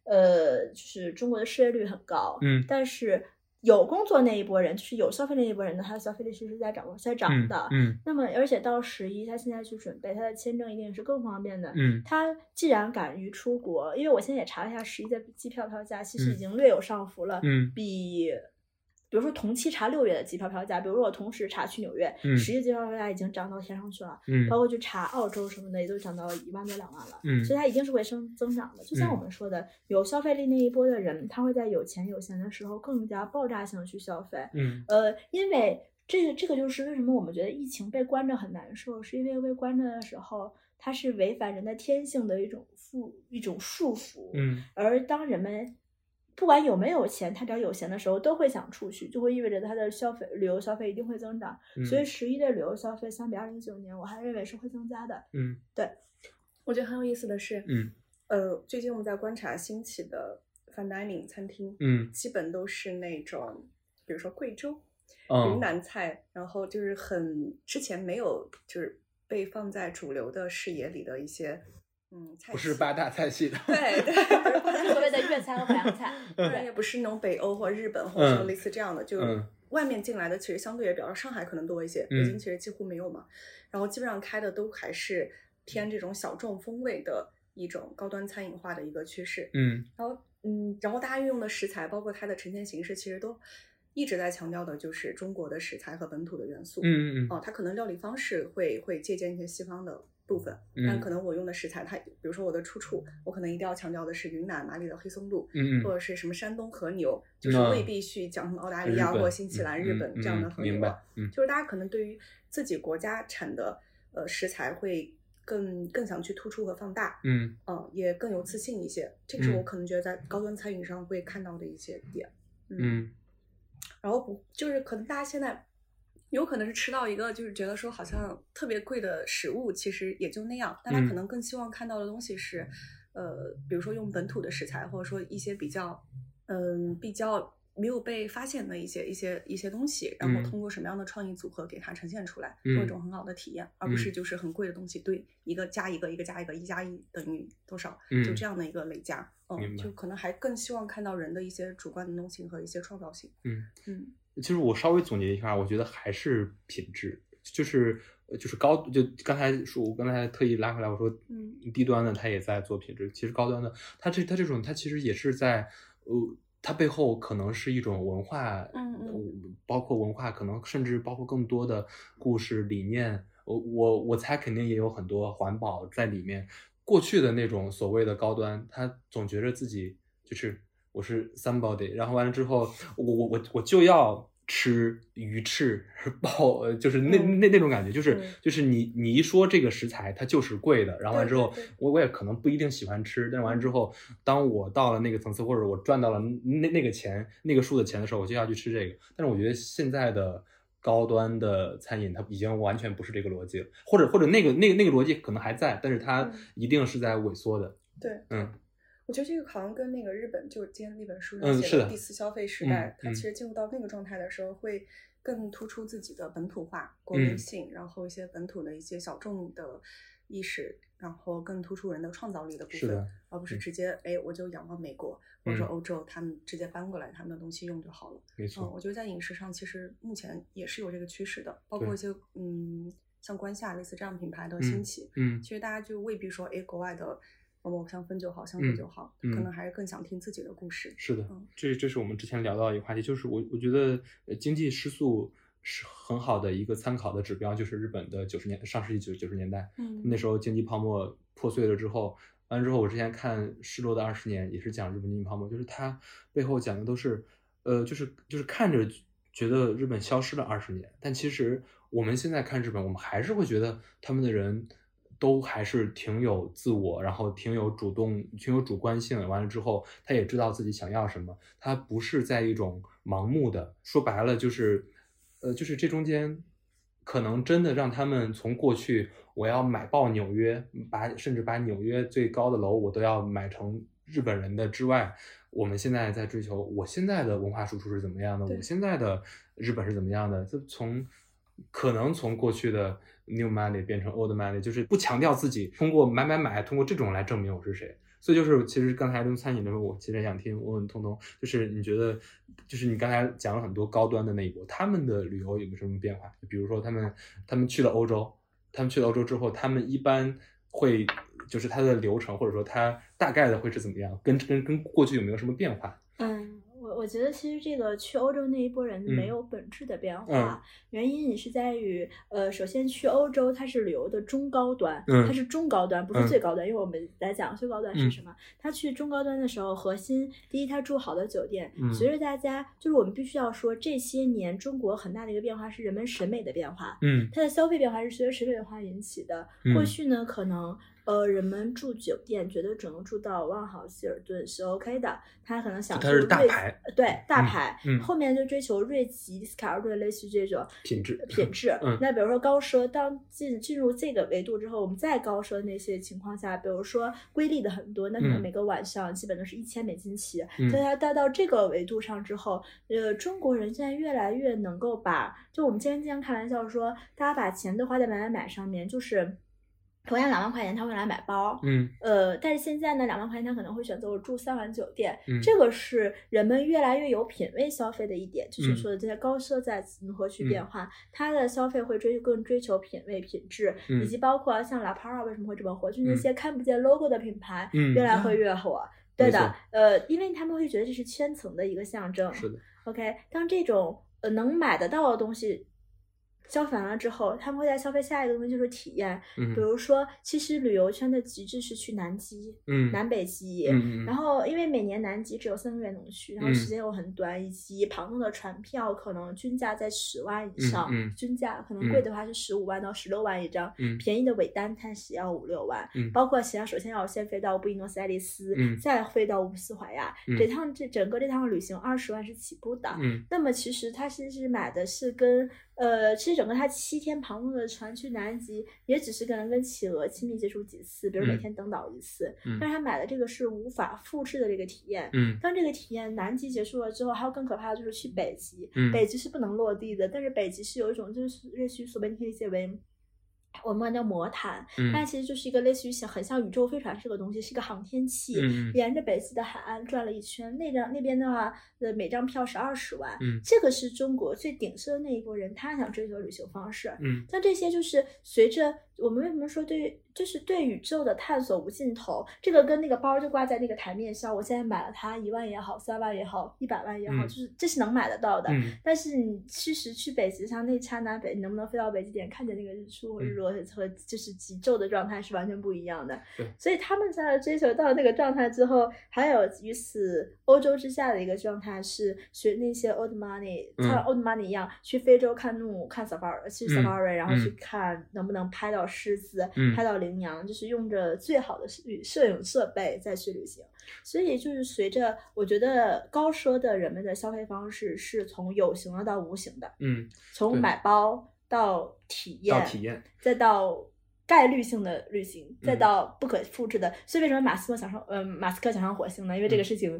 呃，就是中国的失业率很高，嗯但是有工作那一波人，就是有消费那一波人呢，他的消费力其实是在涨在涨嗯的。嗯那么，而且到十一，他现在去准备他的签证一定是更方便的。嗯他既然敢于出国，因为我现在也查了一下十一的机票票价，其实已嗯经略有上浮了，嗯比比如说同期查六月的机票票价，比如说我同时查去纽约，嗯十月机票票价已经涨到天上去了，嗯包括去查澳洲什么的，也都涨到一万多两万了。嗯所以它一定是会升增长的。就像嗯我们说的，有消费力那一波的人，他会在有钱有闲的时候更加爆炸性的去消费。嗯呃，因为这个这个就是为什么我们觉得疫情被关着很难受，是因为被关着的时候，它是违反人的天性的一种束一种束缚。嗯而当人们不管有没有钱，他只要有钱的时候，都会想出去，就会意味着他的消费旅游消费一定会增长。嗯所以十一的旅游消费相比二零一九年，我还认为是会增加的。嗯。对。我觉得很有意思的是，嗯。呃，最近我们在观察兴起的 fine dining 餐厅，嗯。基本都是那种，比如说贵州、嗯。云南菜，然后就是很之前没有就是被放在主流的视野里的一些，嗯，菜系 不是八大菜系的，对对，不是所谓的粤菜和淮扬菜。当然也不是那种北欧或日本或者说嗯类似这样的，就嗯外面进来的其实相对也比较上海可能多一些，嗯北京其实几乎没有嘛。然后基本上开的都还是偏这种小众风味的一种高端餐饮化的一个趋势。嗯然后嗯，然后大家运用的食材，包括它的呈现形式，其实都一直在强调的就是中国的食材和本土的元素。嗯嗯嗯哦，它可能料理方式会会借鉴一些西方的部分，嗯。但可能我用的食材，它比如说我的出处，我可能一定要强调的是云南哪里的黑松露，嗯嗯或者是什么山东和牛，就是嗯未必去讲什么澳大利亚或新西兰、嗯日本嗯这样的和牛啊，嗯。就是大家可能对于自己国家产的呃食材会更更想去突出和放大，嗯。嗯，也更有自信一些，这个是我嗯。可能觉得在高端餐饮上会看到的一些点。嗯。然后不就是可能大家现在有可能是吃到一个就是觉得说好像特别贵的食物，其实也就那样，但他可嗯。能更希望看到的东西是，呃，比如说用本土的食材，或者说一些比较嗯比较没有被发现的一些一些一些东西，然后嗯。通过什么样的创意组合给它呈现出来，嗯做一种很好的体验，而不是嗯。就是很贵的东西，对一个加一个，一个加一个，一加一等于多少，嗯。就这样的一个累加，嗯，就可能还更希望看到人的一些主观能动性和一些创造性，嗯。嗯。其实我稍微总结一下，我觉得还是品质，就是呃就是高，就刚才说，我刚才特意拉回来，我说，嗯，低端的它也在做品质，其实高端的，它这它这种它其实也是在，呃，它背后可能是一种文化，嗯包括文化，可能甚至包括更多的故事理念，我我我猜肯定也有很多环保在里面。过去的那种所谓的高端，他总觉着自己就是我是 somebody，然后完了之后，我我我我就要吃鱼翅 爆，呃就是那嗯那那种感觉，就是嗯就是你你一说这个食材它就是贵的，然后完之后我我也可能不一定喜欢吃，但是完了之后，当我到了那个层次，或者我赚到了那那个钱那个数的钱的时候，我就要去吃这个。但是我觉得现在的高端的餐饮，它已经完全不是这个逻辑了，或者或者那个那个那个逻辑可能还在，但是它嗯一定是在萎缩的。对，嗯我觉得这个好像跟那个日本就今天那本书嗯是的上写的第四消费时代，它其实。进入到那个状态的时候，会更突出自己的本土化、国民嗯。性，然后一些本土的一些小众的意识，然后更突出人的创造力的部分，而不是嗯。直接哎我就仰望美国或者欧洲，他们直接搬过来他们的东西用就好了。嗯，没错，我觉得在饮食上其实目前也是有这个趋势的，包括一些嗯像关夏类似这样品牌的嗯兴起，嗯。其实大家就未必说，哎，国外的某某香氛就好，香水嗯就好，嗯可能还是更想听自己的故事。是的嗯，这这是我们之前聊到的一个话题，就是我我觉得呃经济失速是很好的一个参考的指标，就是日本的九十年上世纪九九十年代，嗯那时候经济泡沫破碎了之后，完了之后，我之前看《失落的二十年》也是讲日本经济泡沫，就是它背后讲的都是，呃，就是就是看着觉得日本消失了二十年，但其实我们现在看日本，我们还是会觉得他们的人都还是挺有自我，然后挺有主动、挺有主观性。完了之后，他也知道自己想要什么，他不是在一种盲目的，说白了就是，呃，就是这中间。可能真的让他们从过去我要买爆纽约，把甚至把纽约最高的楼我都要买成日本人的之外，我们现在在追求我现在的文化输出是怎么样的，我现在的日本是怎么样的，这从可能从过去的 new money 变成 old money，就是不强调自己通过买买买，通过这种来证明我是谁。所以就是，其实刚才论餐饮的时候，我其实想听问问通通，就是你觉得，就是你刚才讲了很多高端的那一波，他们的旅游有没有什么变化？比如说他们他们去了欧洲，他们去了欧洲之后，他们一般会就是他的流程或者说他大概的会是怎么样？跟跟跟过去有没有什么变化？嗯，我我觉得其实这个去欧洲那一波人没嗯有本质的变化，嗯原因也是在于，呃，首先去欧洲它是旅游的中高端，嗯它是中高端，不是嗯最高端，因为我们来讲最高端是嗯什么？他去中高端的时候，核心第一，他住好的酒店，嗯随着大家就是我们必须要说，这些年中国很大的一个变化是人们审美的变化，嗯它的消费变化是随着审美变化引起的。嗯过去呢，可能呃人们住酒店觉得只能住到万豪、希尔顿是 OK 的，他可能想它是大牌呃对大嗯牌，嗯。后面就追求瑞吉、斯卡尔顿类似于这种。品质品质。嗯。那比如说高奢，当进进入这个维度之后，我们再高奢那些情况下，比如说瑰丽的很多，那可能嗯每个晚上基本都是一千美金起。嗯。在它带到这个维度上之后，呃，中国人现在越来越能够把，就我们今天经常开玩笑说，大家把钱都花在买买买上面，就是同样两万块钱，他会来买包，嗯。呃，但是现在呢，两万块钱他可能会选择我住三晚酒店，嗯。这个是人们越来越有品位消费的一点，就是说的这些高奢在如何去嗯。变化，它的消费会追更追求品位品质，嗯以及。包括像 La Para 为什么会这么火，就那嗯。些看不见 logo 的品牌，嗯越来会。越火。对的，呃，因为他们会觉得这是圈层的一个象征。是的，OK，当这种呃能买得到的东西消费完了之后，他们会在消费下一个东西，就是体验。嗯比如说，其实旅游圈的极致是去南极、嗯。南北极。然后，因为每年南极只有三个月能去，然后嗯。时间又很短，以及庞众的船票可能均价在十万以上，均价可能嗯。贵的话是十五万到十六万一张，嗯。便宜的尾单探险要五六万。嗯。包括其他，首先要先飞到布宜诺斯艾利斯，嗯。再飞到乌斯怀亚，嗯。这趟这整个这趟旅行二十万是起步的。嗯。那么其实他其实买的是跟呃，其实整个他七天旁路的船去南极，也只是可能跟企鹅亲密接触几次，比如每嗯天登岛一次。嗯但是他买的这个是无法复制的这个体验。嗯当这个体验南极结束了之后，还有更可怕的就是去北极。嗯北极是不能落地的，但是北极是有一种就是类似于所谓可以理解为。我们管叫魔毯，嗯。它其实就是一个类似于像很像宇宙飞船这个东西，是一个航天器，嗯。沿着北极的海岸转了一圈。那张那边的话，呃，每张票是二十万，嗯。这个是中国最鼎盛的那一波人，他想追求旅行方式。嗯。像这些就是随着我们为什么说对，就是对宇宙的探索无尽头，这个跟那个包就挂在那个台面上，我现在买了它一万也好，三万也好，一百万也好，嗯。就是这是能买得到的。嗯。但是你其实去北极上那一刹那北，你能不能飞到北极点看见那个日出和日落和就是极昼的状态是完全不一样的。对。所以他们在追求到那个状态之后，还有与此欧洲之下的一个状态是学那些 old money，嗯。像 old money 一样去非洲看怒看 safari，去嗯 safari，、然后去嗯。看能不能拍到狮子，嗯。拍到羚羊，就是用着最好的摄摄影设备再去旅行。所以就是随着我觉得高奢的人们的消费方式是从有形的到无形的，嗯，从买包到体验，到体验，再到概率性的旅行，再嗯到不可复制的。所以为什么马斯克想上，嗯、马斯克想上火星呢？因为这个嗯事情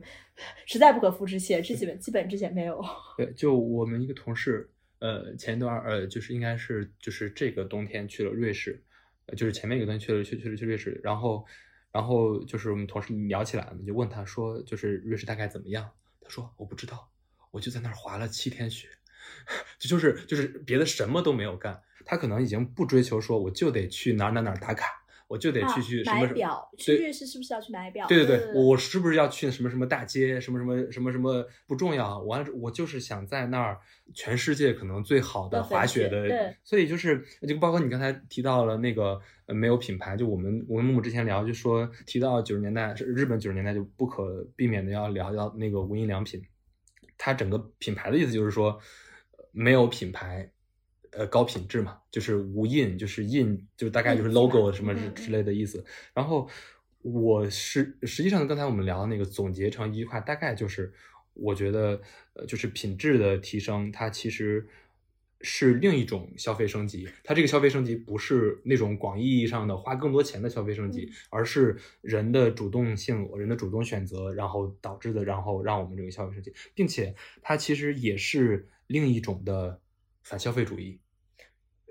实在不可复制，且之基本基本之前没有。对，就我们一个同事，呃，前一段呃，就是应该是就是这个冬天去了瑞士，呃就是前面一个冬天去了去去了去瑞士，然后然后就是我们同事聊起来了，就问他说，就是瑞士大概怎么样？他说我不知道，我就在那儿滑了七天雪，就就是就是别的什么都没有干，他可能已经不追求说我就得去哪儿哪儿哪儿打卡。我就得去啊去什么表，去对瑞士是不是要去买表？对对对对，我是不是要去什么什么大街，什么什么什么什么不重要，我我就是想在那儿全世界可能最好的滑雪的，所以就是就包括你刚才提到了那个呃没有品牌，就我们我跟木木之前聊就说提到九十年代日本九十年代就不可避免的要聊到那个无印良品，它整个品牌的意思就是说呃没有品牌。呃，高品质嘛，就是无印，就是印，就是大概就是 logo 什么之嗯之类的意思。然后我是实际上刚才我们聊的那个总结成一句话，大概就是我觉得呃，就是品质的提升，它其实是另一种消费升级。它这个消费升级不是那种广义意义上的花更多钱的消费升级，嗯而是人的主动性、人的主动选择，然后导致的，然后让我们这个消费升级，并且它其实也是另一种的反消费主义。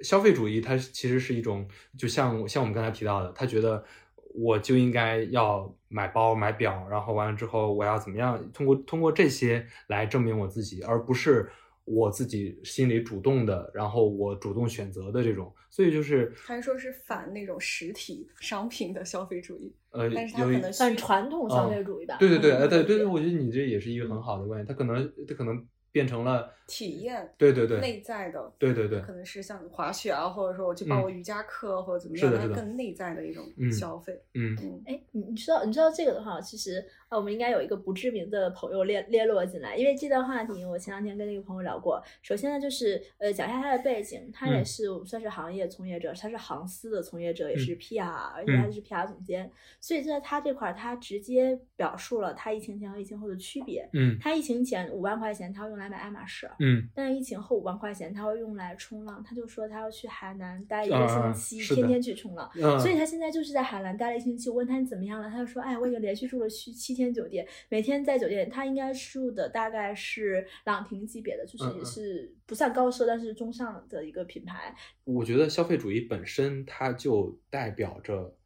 消费主义它其实是一种，就像像我们刚才提到的，他觉得我就应该要买包买表，然后完了之后我要怎么样，通过通过这些来证明我自己，而不是我自己心里主动的，然后我主动选择的这种。所以就是还是说是反那种实体商品的消费主义？呃，但是它可能算传统消嗯费主义吧。对对对，对对对，我觉得你这也是一个很好的观点，他可能他可能变成了，体验对对对，内在的，对对对。可能是像滑雪啊，或者说我去报瑜伽课或者怎么样，它更内在的一种嗯。消费。嗯。嗯，哎，你你知道你知道这个的话，其实啊，我们应该有一个不知名的朋友列列落进来，因为这段话题我前两天跟那个朋友聊过。首先呢，就是呃讲一下他的背景，他也嗯是我们算是行业从业者，他是航司的从业者，也嗯是 PR，、而且他是 PR 总监，所以在他这块儿，他直接表述了他疫情前和疫情后的区别。嗯他疫情前五万块钱，他会用来买爱马仕。嗯但是疫情后五万块钱，他会用来冲浪。他就说他要去海南待一个啊星期，天天去冲浪。嗯，所以他现在就是在海南待了一星期。我问他你怎么样了，他就说：“哎，我已经连续住了七七天酒店，每天在酒店，他应该住的大概是朗廷级别的，就是也是不算高奢，但是中上的一个品牌。我觉得消费主义本身它就代表着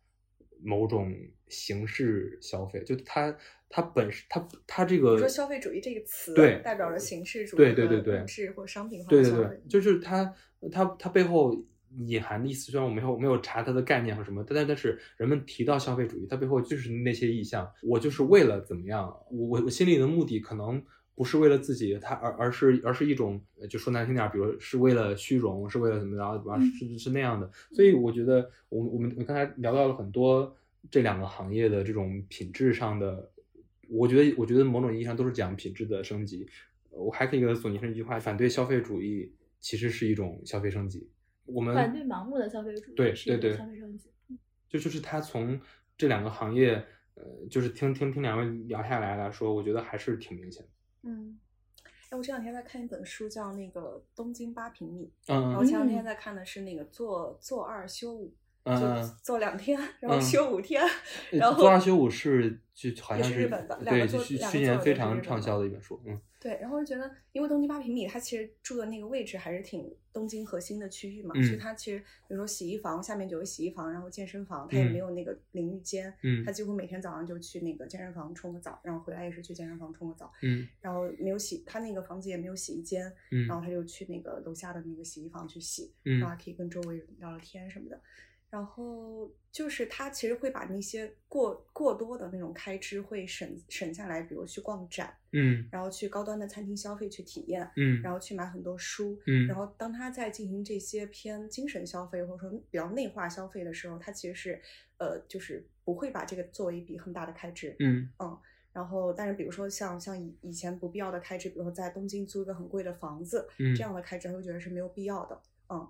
某种形式消费，就它它本身它它这个你说消费主义这个词，对代表着形式主义对对对对或商品化对对对的消费。，就是它它它背后隐含的意思，虽然我没有没有查它的概念和什么，但但是人们提到消费主义，它背后就是那些意向，我就是为了怎么样，我我我心里的目的可能。不是为了自己，它而而是而是一种，呃就说难听点儿，比如是为了虚荣，是为了怎么着，然后是是那样的。所以我觉得，我们我们我们刚才聊到了很多这两个行业的这种品质上的，我觉得我觉得某种意义上都是讲品质的升级。我还可以给它总结成一句话：反对消费主义其实是一种消费升级。我们反对盲目的消费主义，对是对对消费升级。就就是他从这两个行业，呃，就是听听听两位聊下来来说，我觉得还是挺明显的。嗯，哎，我这两天在看一本书，叫那个《东京八平米》，嗯然后前两天嗯在看的是那个做做二休五，嗯就做两天，然后嗯。休五天，嗯，然后做二休五是就好也像是日本的两对，个就去年非常畅销的一。本书。嗯。对，然后就觉得，因为东京八平米，它其实住的那个位置还是挺东京核心的区域嘛，嗯所以它其实比如说洗衣房下面就有洗衣房，然后健身房，它也嗯。没有那个淋浴间，嗯。他几乎每天早上就去那个健身房冲个澡，然后回来也是去健身房冲个澡，嗯。然后没有洗，他那个房子也没有洗衣间，嗯。然后他就去那个楼下的那个洗衣房去洗，嗯。然后还可以跟周围人聊聊天什么的。然后就是他其实会把那些过过多的那种开支会省省下来，比如去逛展，嗯然后去高端的餐厅消费去体验，嗯然后去买很多书，嗯然后当他在进行这些偏精神消费或者说比较内化消费的时候，他其实是呃就是不会把这个作为一笔很大的开支，嗯嗯然后但是比如说像像以以前不必要的开支，比如说在东京租一个很贵的房子，嗯这样的开支他会觉得是没有必要的，嗯。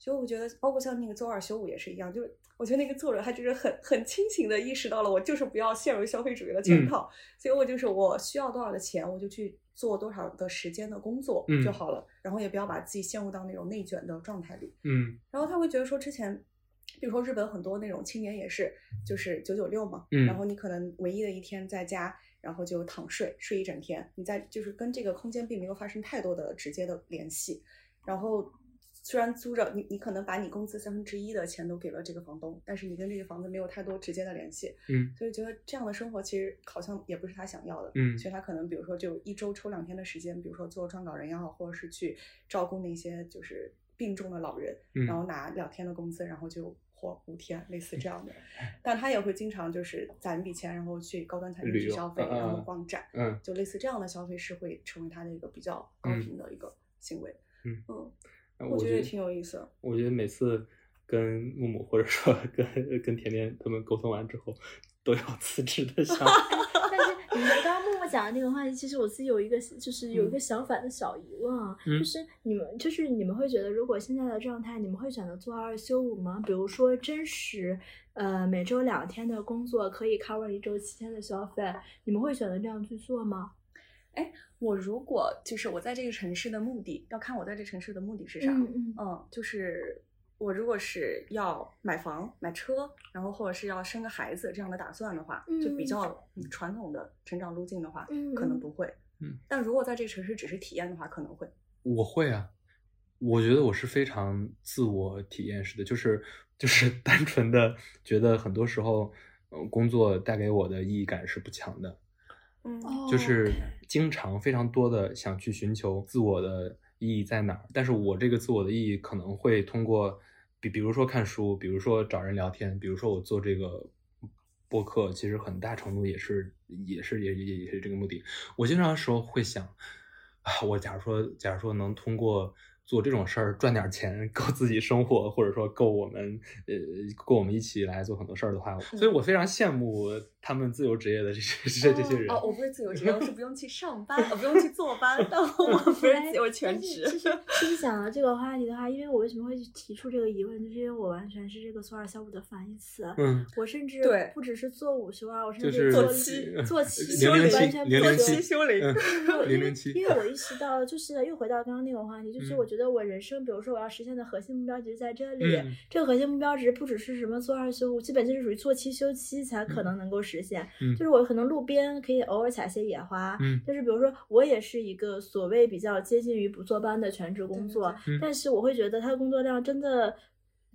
所以我觉得，包括像那个周二休五也是一样，就是我觉得那个作者他就是很很清醒的意识到了，我就是不要陷入消费主义的圈嗯套，所以我就是我需要多少的钱，我就去做多少的时间的工作嗯就好了，然后也不要把自己陷入到那种内卷的状态里。嗯然后他会觉得说，之前，比如说日本很多那种青年也是，就是九九六嘛，嗯然后你可能唯一的一天在家，然后就躺睡睡一整天，你在就是跟这个空间并没有发生太多的直接的联系，然后。虽然租着你，你可能把你工资三分之一的钱都给了这个房东，但是你跟这个房子没有太多直接的联系，嗯所以觉得这样的生活其实好像也不是他想要的。嗯所以他可能比如说就一周抽两天的时间，比如说做撰稿人也好，或者是去照顾那些就是病重的老人，嗯然后拿两天的工资，然后就活五天，类似这样的。但他也会经常就是攒一笔钱，然后去高端餐厅去消费，嗯然后嗯逛展，嗯就类似这样的消费是会成为他的一个比较高嗯频的一个行为。嗯我觉得也挺有意思的。我觉得每次跟木木或者说跟跟甜甜他们沟通完之后，都要辞职的想法。但是你们刚刚默默讲的那个话题，其实我自己有一个就是有一个相反的小疑问啊，嗯就是你们就是你们会觉得，如果现在的状态，你们会选择做二休五吗？比如说真实，呃，每周两天的工作可以 cover 一周七天的消费，你们会选择这样去做吗？我如果就是我在这个城市的目的，要看我在这城市的目的是啥。嗯嗯嗯，就是我如果是要买房、买车，然后或者是要生个孩子这样的打算的话，就比嗯较嗯传统的成长路径的话，可能不会。嗯，但如果在这个城市只是体验的话，可能会。我会啊，我觉得我是非常自我体验式的，就是就是 单纯的觉得很多时候，嗯，工作带给我的意义感是不强的，嗯哦就是经常非常多的想去寻求自我的意义在哪儿，但是我这个自我的意义可能会通过，比比如说看书，比如说找人聊天，比如说我做这个。播客其实很大程度也是也是也也也是这个目的。我经常时候会想，啊，我假如说假如说能通过做这种事儿赚点钱，够自己生活，或者说够我们呃够我们一起来做很多事儿的话，所以我非常羡慕他们自由职业的这些 这这些人。哦，我不是自由职业，我是 不用去上班，我不用去坐班，但我 不是自由全职。其实其实讲到这个话题的话，因为我为什么会提出这个疑问，就是因为我完全是这个“索尔小五”的反义词。嗯，我甚至对不只是做午休啊，我甚就是至做做七做七零零七完全不零零做七修灵嗯因为因为我意识到，就是又回到刚刚那个话题，就是嗯我觉得我人生，比如说我要实现的核心目标值在这里，嗯这个核心目标值不只是什么做二休五，基本就是属于做七休七才可能能够实现。嗯就是我可能路边可以偶尔采些野花，嗯就是比如说我也是一个所谓比较接近于不坐班的全职工作，嗯但是我会觉得他的工作量真的。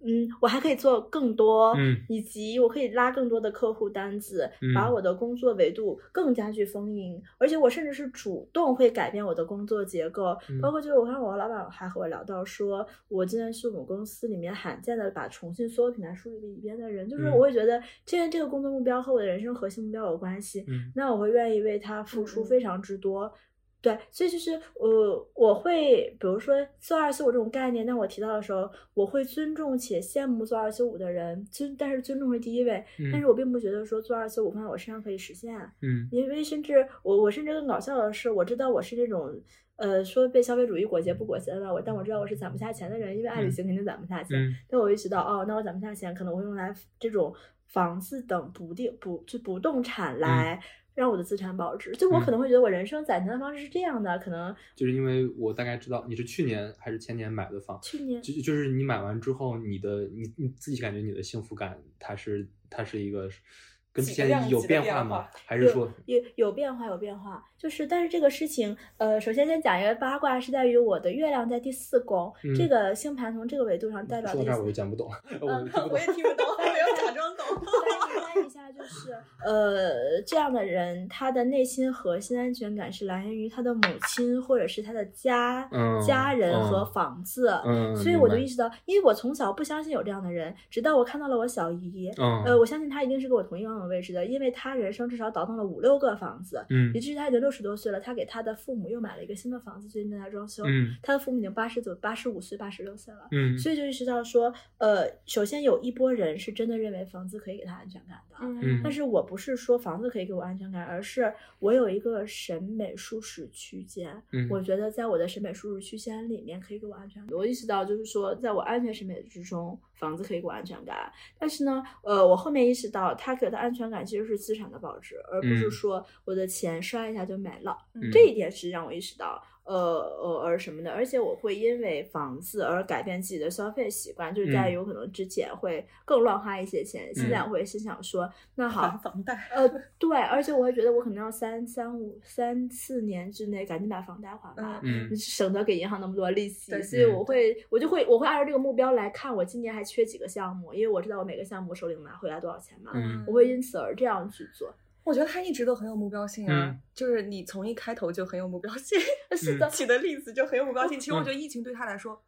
嗯，我还可以做更多，嗯以及我可以拉更多的客户单子，把嗯我的工作维度更加去丰盈，而且我甚至是主动会改变我的工作结构，嗯包括就是我看我老板还和我聊到说，我今天是我们公司里面罕见的把重庆所有品牌梳理了一遍的人，就是嗯我会觉得，既然这个工作目标和我的人生核心目标有关系，嗯那我会愿意为他付出非常之多。对，所以就是呃，我会比如说做二休五这种概念，当我提到的时候，我会尊重且羡慕做二休五的人，尊但是尊重是第一位，但是我并不觉得说做二休五放在我身上可以实现，嗯。因为甚至我我甚至更搞笑的是，我知道我是那种。呃，说被消费主义裹挟不裹挟的，我但我知道我是攒不下钱的人，因为爱旅行肯定攒不下钱。嗯。但我意识到，哦，那我攒不下钱，可能我会用来这种房子等不定不就不动产来让我的资产保值。就我嗯可能会觉得我人生攒钱的方式是这样的，可能就是因为我大概知道你是去年还是前年买的房，去年就就是你买完之后，你的你你自己感觉你的幸福感，它是它是一个跟之前有变变化吗化？还是说有有变化有变化，就是但是这个事情，呃，首先先讲一个八卦，是在于我的月亮在第四宫，嗯这个星盘从这个维度上代表说到这儿我就讲不懂了，我嗯听不懂我也。听不懂，我没有假装懂。翻译翻译一下就是，呃，这样的人，他的内心核心安全感是来源于他的母亲或者是他的家、嗯家人和嗯房子。嗯，所以我就意识到，因为我从小不相信有这样的人，直到我看到了我小姨，嗯呃，我相信她一定是跟我同一样的位置的，因为她人生至少倒腾了五六个房子，嗯以至于她已经六十多岁了，她给她的父母又买了一个新的房子，最近正在装修。嗯她的父母已经八十九、八十五岁、八十六岁了。嗯所以就意识到说，呃，首先有一波人是真的认为房子可以给他安全感的，嗯但是我不是说房子可以给我安全感，而是我有一个审美舒适区间，嗯。我觉得在我的审美舒适区间里面可以给我安全感。我意识到就是说，在我安全审美之中，房子可以给我安全感，但是呢，呃，我后面意识到他给的安全感其实是资产的保值，而不是嗯。说我的钱刷一下就没了。嗯。这一点是让我意识到，呃呃，而什么的，而且我会因为房子而改变自己的消费习惯，就是在于嗯我可能之前会更乱花一些钱，现在嗯我会心想说，那好。房贷，呃，对，而且我会觉得我可能要三三五三四年之内赶紧把房贷还完，嗯省得给银行那么多利息。所以嗯我会，我就会，我会按照这个目标来看，我今年还缺几个项目，因为我知道我每个项目手里能拿回来多少钱嘛，嗯我会因此而这样去做。我觉得他一直都很有目标性啊，嗯就是你从一开头就很有目标性，是 的，举的例子就很有目标性。其实我嗯觉得疫情对他来说，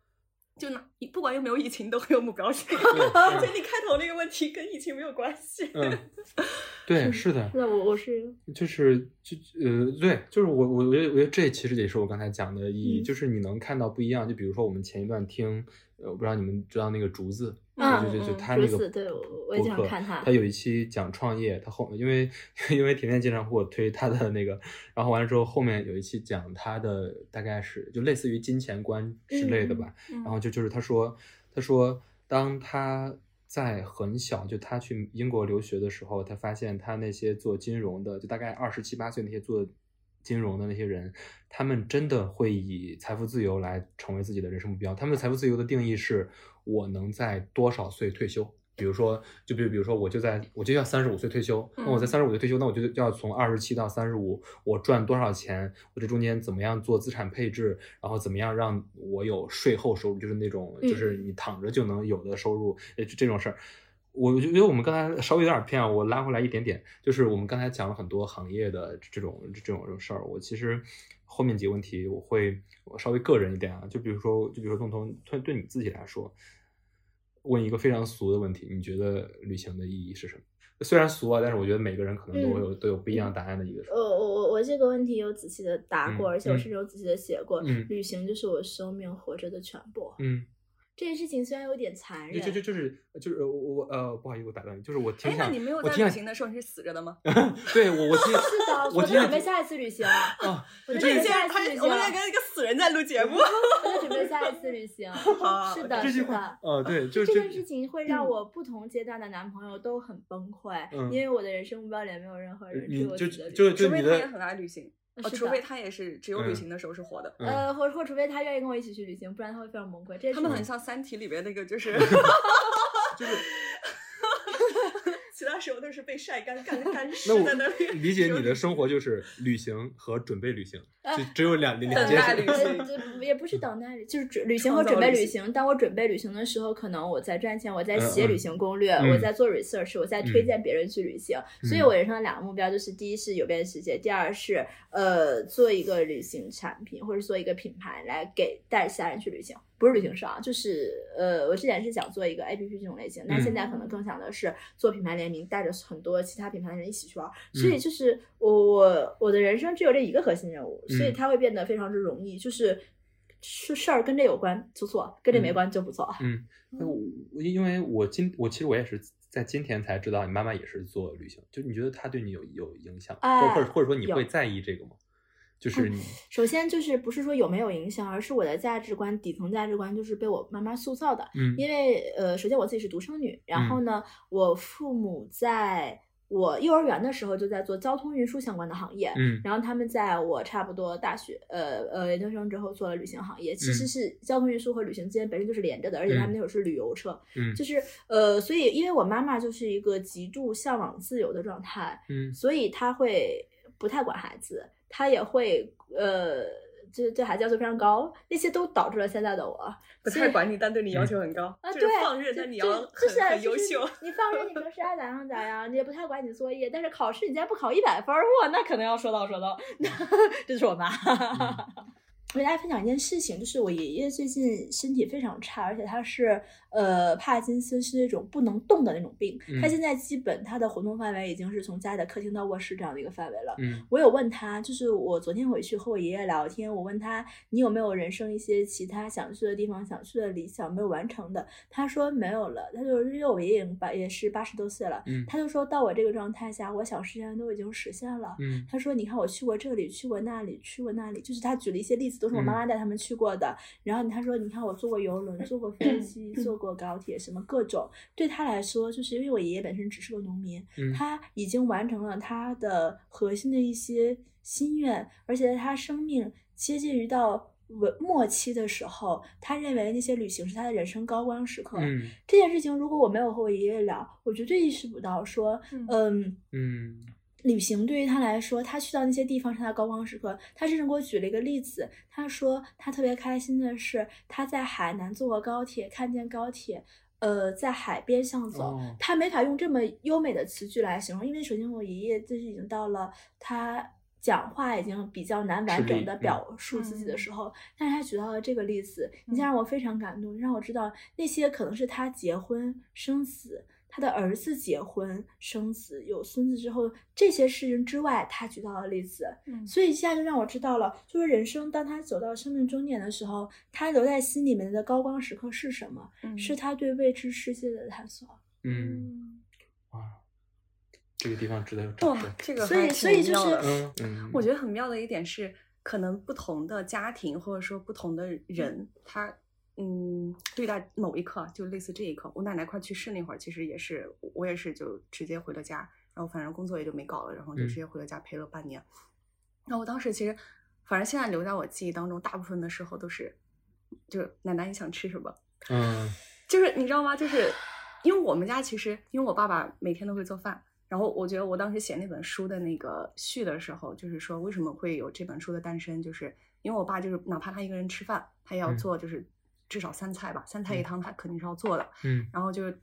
就哪不管有没有疫情，都很有目标性。对 所以你开头那个问题跟疫情没有关系。嗯，对，是的，是的，我我是就是就呃，对，就是我我我觉得我觉得这其实也是我刚才讲的意义，嗯就是你能看到不一样。就比如说我们前一段听，呃，我不知道你们知道那个竹子，嗯就就就嗯他那个竹子对我我也经常博客看他他有一期讲创业，他后因为 因为甜甜经常给我推他的那个，然后完了之后后面有一期讲他的大概是就类似于金钱观之类的吧，嗯然后就就是他说他说当他在很小，就他去英国留学的时候，他发现他那些做金融的，就大概二十七八岁那些做金融的那些人，他们真的会以财富自由来成为自己的人生目标。他们的财富自由的定义是我能在多少岁退休。比如说，就比如比如说，我就在我就要三十五岁退休，那我在嗯三十五岁退休，那我就就要从二十七到三十五，我赚多少钱？我这中间怎么样做资产配置？然后怎么样让我有税后收入？就是那种就是你躺着就能有的收入，呃，就这种事儿。我觉得我们刚才稍微有点偏啊，我拉回来一点点，就是我们刚才讲了很多行业的这种这种这种事儿。我其实后面几个问题我会我稍微个人一点啊，就比如说就比如说东东对对你自己来说，问一个非常俗的问题，你觉得旅行的意义是什么？虽然俗啊，但是我觉得每个人可能都会有、都有不一样答案的一个时呃，候。我我我这个问题有仔细的答过，嗯而且我嗯甚至有仔细的写过。嗯旅行就是我生命活着的全部。嗯，这件事情虽然有点残忍，就就就就是就是我我呃不好意思，我打断你，就是我听哎，那想你没有在旅行的时候你是死着的吗？对我我听 是的，我在准备下一次旅行。啊，我在这个准备下一次旅行。我们在跟一个死人在录节目。我在准备下一次旅行。是的，这句是的。呃对，就这件事情会让我不同阶段的男朋友都很崩溃，嗯因为我的人生目标里面没有任何人，只你就有我自己的除非他也就你的很爱旅行，哦，除非他也是只有旅嗯行的时候是活的。嗯呃，或或除非他愿意跟我一起去旅行，不然他会非常崩溃。这他们很像《三体》里边那个，就是 就是时候都是被晒干干 干湿那我在那里。理解你的生活就是旅行和准备旅行，就只有两两等件事。待旅行呃，这也不是等待旅，就是准旅行和准备旅行。当我准备旅行的时候，可能我在赚钱，我在写旅行攻略，嗯我在做 research，我在推荐别人去旅行。所以我人生的两个目标就是：第一是有遍世界，第二是呃做一个旅行产品或者做一个品牌来给带其他人去旅行。不是旅行社啊，就是呃，我之前是想做一个 A P P 这种类型，但嗯现在可能更想的是做品牌联名，带着很多其他品牌的人一起去玩。嗯所以就是我我我的人生只有这一个核心任务，所以嗯它会变得非常之容易，就是事事儿跟这有关就做，跟这没嗯关就不做。嗯，那我我因为我今我其实我也是在今天才知道你妈妈也是做旅行，就你觉得她对你有有影响，或哎或者或者说你会在意这个吗？就是你首先就是不是说有没有影响，而是我的价值观底层价值观就是被我妈妈塑造的。嗯因为呃，首先我自己是独生女，然后呢，我父母在我幼儿园的时候就在做交通运输相关的行业，嗯然后他们在我差不多大学呃呃研究生之后做了旅行行业，其实嗯是交通运输和旅行之间本身就是连着的，而且他们嗯那会儿是旅游车，嗯就是呃，所以因为我妈妈就是一个极度向往自由的状态，嗯所以她会不太管孩子，她也会呃，就对孩子要求非常高，那些都导致了现在的我。不太管你，但对你要求很高，啊，就是对，放任，就但你就要就是很很优秀。你放任，你平时爱咋样咋样，你也不太管你作业，但是考试你竟然不考一百分儿，哇，那可能要说道说道。这就是我妈。我给大家分享一件事情，就是我爷爷最近身体非常差，而且他是呃帕金森是那种不能动的那种病。嗯他现在基本他的活动范围已经是从家里的客厅到卧室这样的一个范围了。嗯我有问他，就是我昨天回去和我爷爷聊天，我问他你有没有人生一些其他想去的地方、想去的理想没有完成的？他说没有了。他就因为我爷爷八也是八十多岁了，嗯他就说到我这个状态下，我想实现都已经实现了。嗯他说：“你看，我去过这里，去过那里，去过那里，就是他举了一些例子，都是我妈妈带他们去过的。然后他说：‘你看，我坐过游轮，坐过飞 机，坐过高铁，什么各种。’对他来说，就是因为我爷爷本身只是个农民，嗯他已经完成了他的核心的一些心愿，而且在他生命接近于到末末期的时候，他认为那些旅行是他的人生高光时刻。嗯这件事情，如果我没有和我爷爷聊，我绝对意识不到说，嗯嗯嗯旅行对于他来说，他去到那些地方是他的高光时刻。他甚至给我举了一个例子，他说他特别开心的是他在海南坐过高铁，看见高铁。呃，在海边上走，哦他没法用这么优美的词句来形容，因为首先我爷爷就是已经到了他讲话已经比较难完整的嗯表述自己的时候，但是他举到了这个例子，你先让我非常感动，让我知道那些可能是他结婚生子。他的儿子结婚生子有孙子之后，这些事情之外，他举到的例子，嗯所以一下就让我知道了，就是人生当他走到生命终点的时候，他留在心里面的高光时刻是什么？嗯是他对未知世界的探索。嗯，哇，这个地方值得哇掌声。，这个所以所以就是我觉得很妙的一点是，可能不同的家庭或者说不同的人，他嗯对待某一刻，就类似这一刻，我奶奶快去世那会儿，其实也是我也是就直接回了家，然后反正工作也就没搞了，然后就嗯直接回了家陪了半年。然后我当时其实，反正现在留在我记忆当中，大部分的时候都是，就是奶奶你想吃什么，嗯 就是你知道吗？就是因为我们家其实，因为我爸爸每天都会做饭，然后我觉得我当时写那本书的那个序的时候，就是说为什么会有这本书的诞生，就是因为我爸就是哪怕他一个人吃饭，他也要嗯做就是至少三菜吧，三菜一嗯。汤他肯定是要做的，嗯。然后就是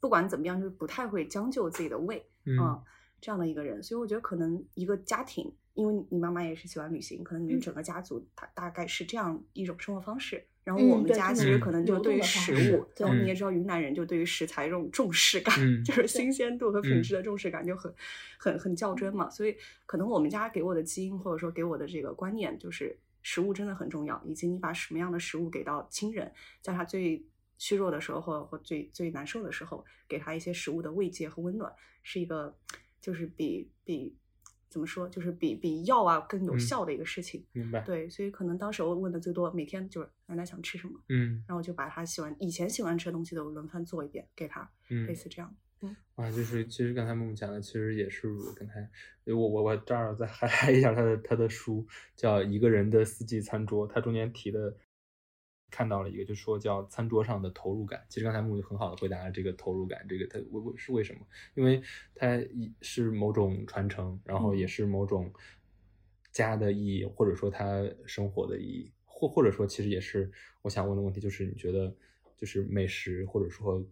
不管怎么样，就是不太会将就自己的胃，嗯。嗯，这样的一个人，所以我觉得可能一个家庭，因为你妈妈也是喜欢旅行，可能你整个家族大大概是这样一种生活方式。然后嗯我们家其实可能就对于食物，对嗯然后你也知道云南人就对于食材这种重视感，嗯。就是新鲜度和品嗯。质的重视感就很很很较真嘛。所以可能我们家给我的基因或者说给我的这个观念就是食物真的很重要，以及你把什么样的食物给到亲人，在他最虚弱的时候或或最最难受的时候，给他一些食物的慰藉和温暖，是一个就是比比怎么说，就是比比药啊更有嗯效的一个事情。明白。对，所以可能当时我问的最多，每天就是奶奶想吃什么，嗯然后我就把他喜欢以前喜欢吃的东西都轮番做一遍给他，嗯类似这样。啊，就是其实刚才木木讲的，其实也是我刚才我我我这儿再嗨嗨一下他的他的书，叫《一个人的四季餐桌》，他中间提的看到了一个，就说叫餐桌上的投入感。其实刚才木木很好的回答了这个投入感，这个他为为是为什么？因为它一是某种传承，然后也嗯是某种家的意义，或者说他生活的意义，或或者说其实也是我想问的问题，就是你觉得就是美食或者说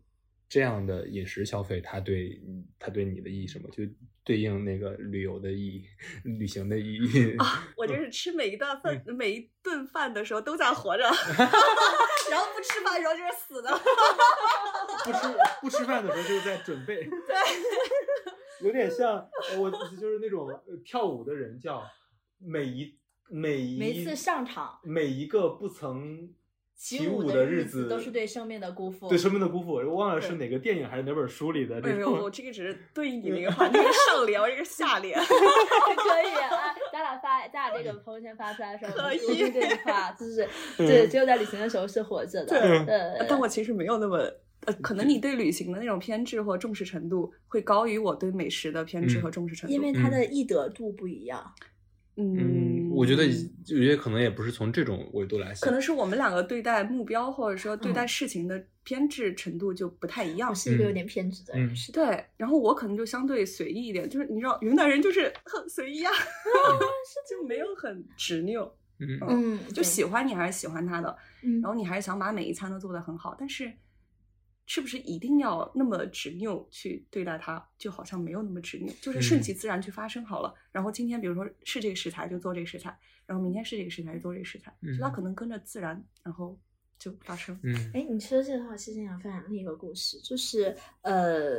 这样的饮食消费，它对它对你的意义什么？就对应那个旅游的意义、旅行的意义啊，我就是吃每一顿饭、每一顿饭的时候都在活着，然后不吃饭的时候就是死的。不吃 不吃饭的时候就是在准备，对，有点像呃我就是那种呃跳舞的人叫每一每一每次上场每一个不曾起舞的日子都是对生命的辜负。对生命的辜负，我忘了是哪个电影还是哪本书里的没有没有，我。这个只是对应你那个话，那 个上联，我这个下联。可以啊，咱俩发，咱俩这个朋友圈发出来的时候，可以这句话，就是嗯 对，只有在旅行的时候是活着的。对呃，但我其实没有那么。呃，可能你对旅行的那种偏执或重视程度会高于我对美食的偏执嗯和重视程度，因为它的易得度不一样。嗯，我觉得我觉得可能也不是从这种维度来想，可能是我们两个对待目标或者说对待嗯事情的偏执程度就不太一样我。是一个有嗯点偏执的嗯人，是的。对，然后我可能就相对随意一点，就是你知道云南人就是很随意啊，就没有很执拗，嗯嗯，就喜欢你还是喜欢他的，嗯然后你还是想把每一餐都做得很好，但是是不是一定要那么执拗去对待它？就好像没有那么执拗，就是顺嗯其自然去发生好了。然后今天比如说是这个食材就做这个食材，然后明天是这个食材就做这个食材，就它嗯可能跟着自然，然后就发生。嗯哎，你说这个话，其实想分享另一个故事，就是呃，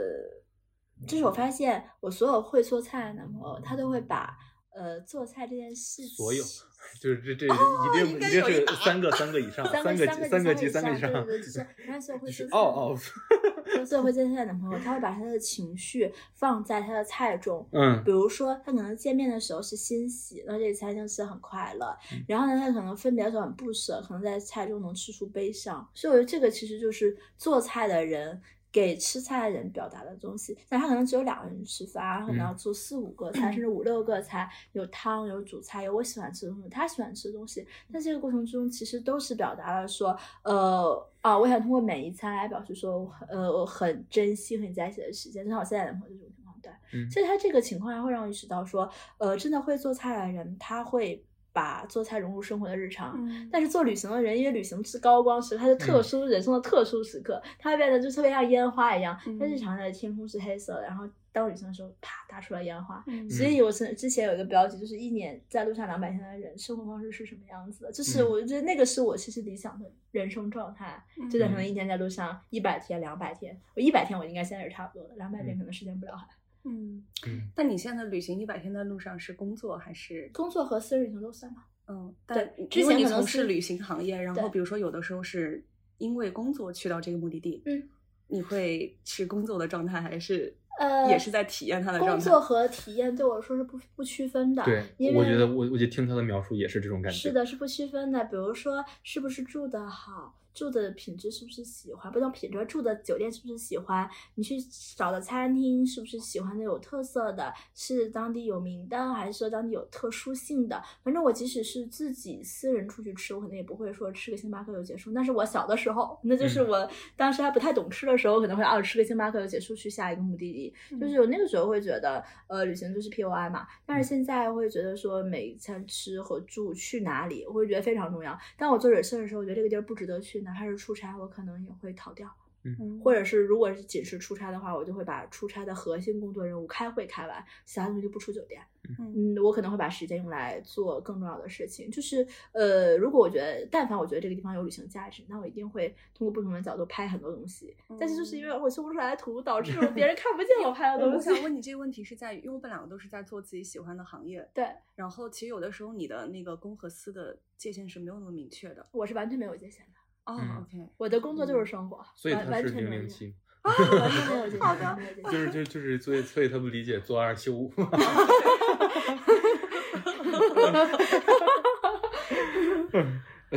就是我发现我所有会做菜的男朋友，他都会把呃做菜这件事情，所有 就是这这哦一定一定是三个三个以上，三个三个三个级级三个以上，对对对，就是然后所有会就是做菜哦哦，就所有会做菜的男朋友，他会把他的情绪放在他的菜中，嗯比如说，他可能见面的时候是欣喜，那这个餐厅吃的很快乐，嗯然后呢，他可能分别的时候很不舍，可能在菜中能吃出悲伤。所以我觉得这个其实就是做菜的人给吃菜的人表达的东西。但他可能只有两个人吃饭，他可能要嗯做四五个菜，甚至五六个菜，有汤，有主菜，有我喜欢吃的东西，他喜欢吃的东西。但这个过程中，其实都是表达了说，呃。啊，我想通过每一餐来表示说，呃，我很珍惜和你在一起的时间。就像我现在男朋友这种情况，对，嗯所以他这个情况下会让我意识到说，呃，真的会做菜的人，他会把做菜融入生活的日常。嗯但是做旅行的人，因为旅行是高光时刻，它是特殊、人生的特殊时刻，它会变得就特别像烟花一样。嗯它日常的天空是黑色的，然后当旅行的时候，啪打出来烟花。嗯所以我是之前有一个标题，就是一年在路上两百天的人生活方式是什么样子的？就是嗯我觉得那个是我其实理想的人生状态，就在可能一天在路上一百天、两百天。我一百天我应该现在是差不多的，两百天可能实现不了还。嗯嗯，但你现在旅行一百天的路上是工作还是？工作和私人旅行都算吗。嗯，但之因为你前可能是从事旅行行业，然后比如说有的时候是因为工作去到这个目的地，嗯，你会是工作的状态，还是呃也是在体验它的状态？工作和体验对我来说是不不区分的。对，因为我觉得我我就听他的描述也是这种感觉。是，的，是不区分的。比如说，是不是住的好，住的品质是不是喜欢，不叫品质，住的酒店是不是喜欢，你去找的餐厅是不是喜欢的有特色的，是当地有名的，还是说当地有特殊性的？反正我即使是自己私人出去吃，我可能也不会说吃个星巴克就结束。那是我小的时候，那就是嗯我当时还不太懂吃的时候，可能会啊吃个星巴克就结束，去下一个目的地。就是我那个时候会觉得，呃，旅行就是 P O I 嘛。但是现在会觉得说，每一餐吃和住去哪里，我会觉得非常重要。当我做 research 的时候，我觉得这个地儿不值得去，哪怕是出差，我可能也会逃掉。嗯或者是如果是仅是出差的话，我就会把出差的核心工作任务开会开完，其他东西就不出酒店。嗯嗯，我可能会把时间用来做更重要的事情。就是呃，如果我觉得，但凡我觉得这个地方有旅行价值，那我一定会通过不同的角度拍很多东西。但是就是因为我修不出来图，导致 别人看不见我拍的东西。我想问你这个问题是在于，因为我们两个都是在做自己喜欢的行业，对，然后其实有的时候你的那个公和私的界限是没有那么明确的。我是完全没有界限的，哦、嗯 o k 我的工作就是生活，所以他是零零七，完全没有界限，好的 就是就就是所以所以他不理解做二休五。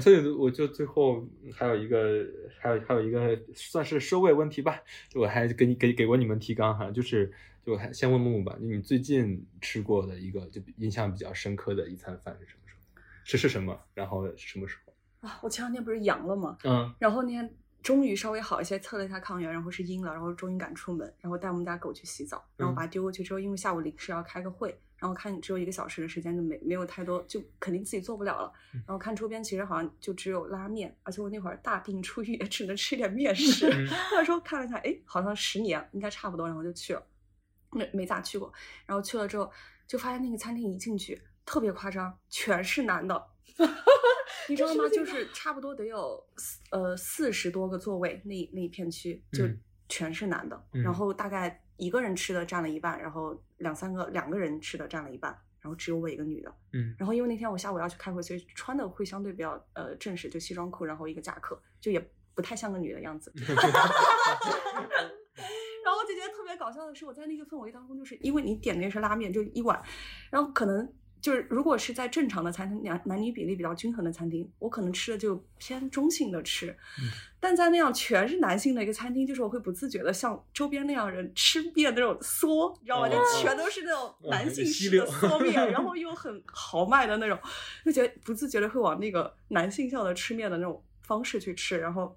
所以我就最后还有一个，还有还有一个算是收尾问题吧，就我还给你给给过你们提纲哈，就是就我还先问木木吧，就你最近吃过的一个就印象比较深刻的一餐饭是什么时候？是是什么？然后是什么时候？啊，我前两天不是阳了吗？嗯然后那天终于稍微好一些，测了一下抗原，然后是阴了，然后终于敢出门，然后带我们家狗去洗澡，然后把它丢过去之后，因为下午临时要开个会，然后看只有一个小时的时间，就没没有太多，就肯定自己做不了了。然后看周边其实好像就只有拉面，而且我那会儿大病初愈，也只能吃一点面食。嗯那时候看了一下，哎，好像十年应该差不多，然后就去了，没没咋去过。然后去了之后，就发现那个餐厅一进去特别夸张，全是男的。你知道吗？就是差不多得有四呃四十多个座位，那那一片区就嗯全是男的，嗯然后大概一个人吃的占了一半，然后两三个两个人吃的占了一半，然后只有我一个女的。嗯然后因为那天我下午要去开会，所以穿的会相对比较呃正式，就西装裤，然后一个夹克，就也不太像个女的样子。然后我就觉得特别搞笑的是，我在那个氛围当中，就是因为你点的是拉面，就一碗，然后可能就是如果是在正常的餐厅，男男女比例比较均衡的餐厅，我可能吃的就偏中性的吃，但在那样全是男性的一个餐厅，就是我会不自觉的像周边那样人吃面那种嗦，你知道吗？就哦全都是那种哦男性吸式的溜嗦面，然后又很豪迈的那种，就觉得不自觉的会往那个男性向的吃面的那种方式去吃，然后。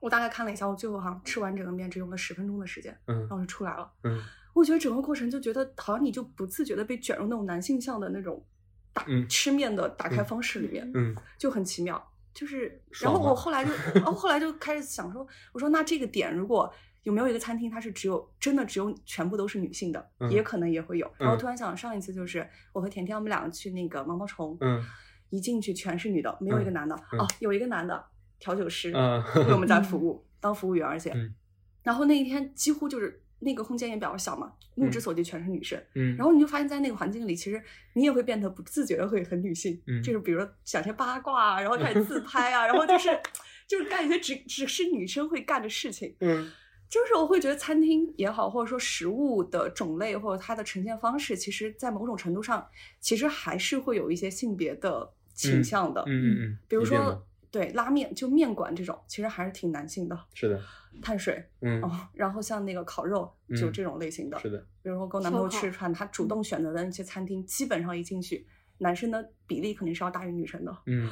我大概看了一下，我最后好像吃完整个面只用了十分钟的时间，嗯然后就出来了。嗯我觉得整个过程就觉得好像你就不自觉的被卷入那种男性向的那种打、嗯。吃面的打开方式里面，嗯。就很奇妙。就是，然后我后来就，然后后来就开始想说，我说那这个点如果有没有一个餐厅，它是只有真的只有全部都是女性的，嗯。也可能也会有。然后嗯。突然想，上一次就是我和甜甜我们两个去那个毛毛虫，嗯。一进去全是女的，没有一个男的。嗯哦，有一个男的调酒师，嗯为我们在。服务，当服务员，而且，嗯。然后那一天几乎就是那个空间也比较小嘛，目之嗯所及全是女生。嗯，然后你就发现，在那个环境里，其实你也会变得不自觉的会很女性，嗯就是比如说想些八卦啊，然后开始自拍啊，然后就是就是干一些只只是女生会干的事情。嗯就是我会觉得餐厅也好，或者说食物的种类或者它的呈现方式，其实在某种程度上，其实还是会有一些性别的倾向的。嗯嗯嗯，比如说对拉面，就面馆这种，其实还是挺男性的。是的，碳水嗯哦，然后像那个烤肉，就嗯这种类型的。是的，比如说跟我男朋友吃饭，他主动选择的那些餐厅，基本上一进去，男生的比例肯定是要大于女生的。嗯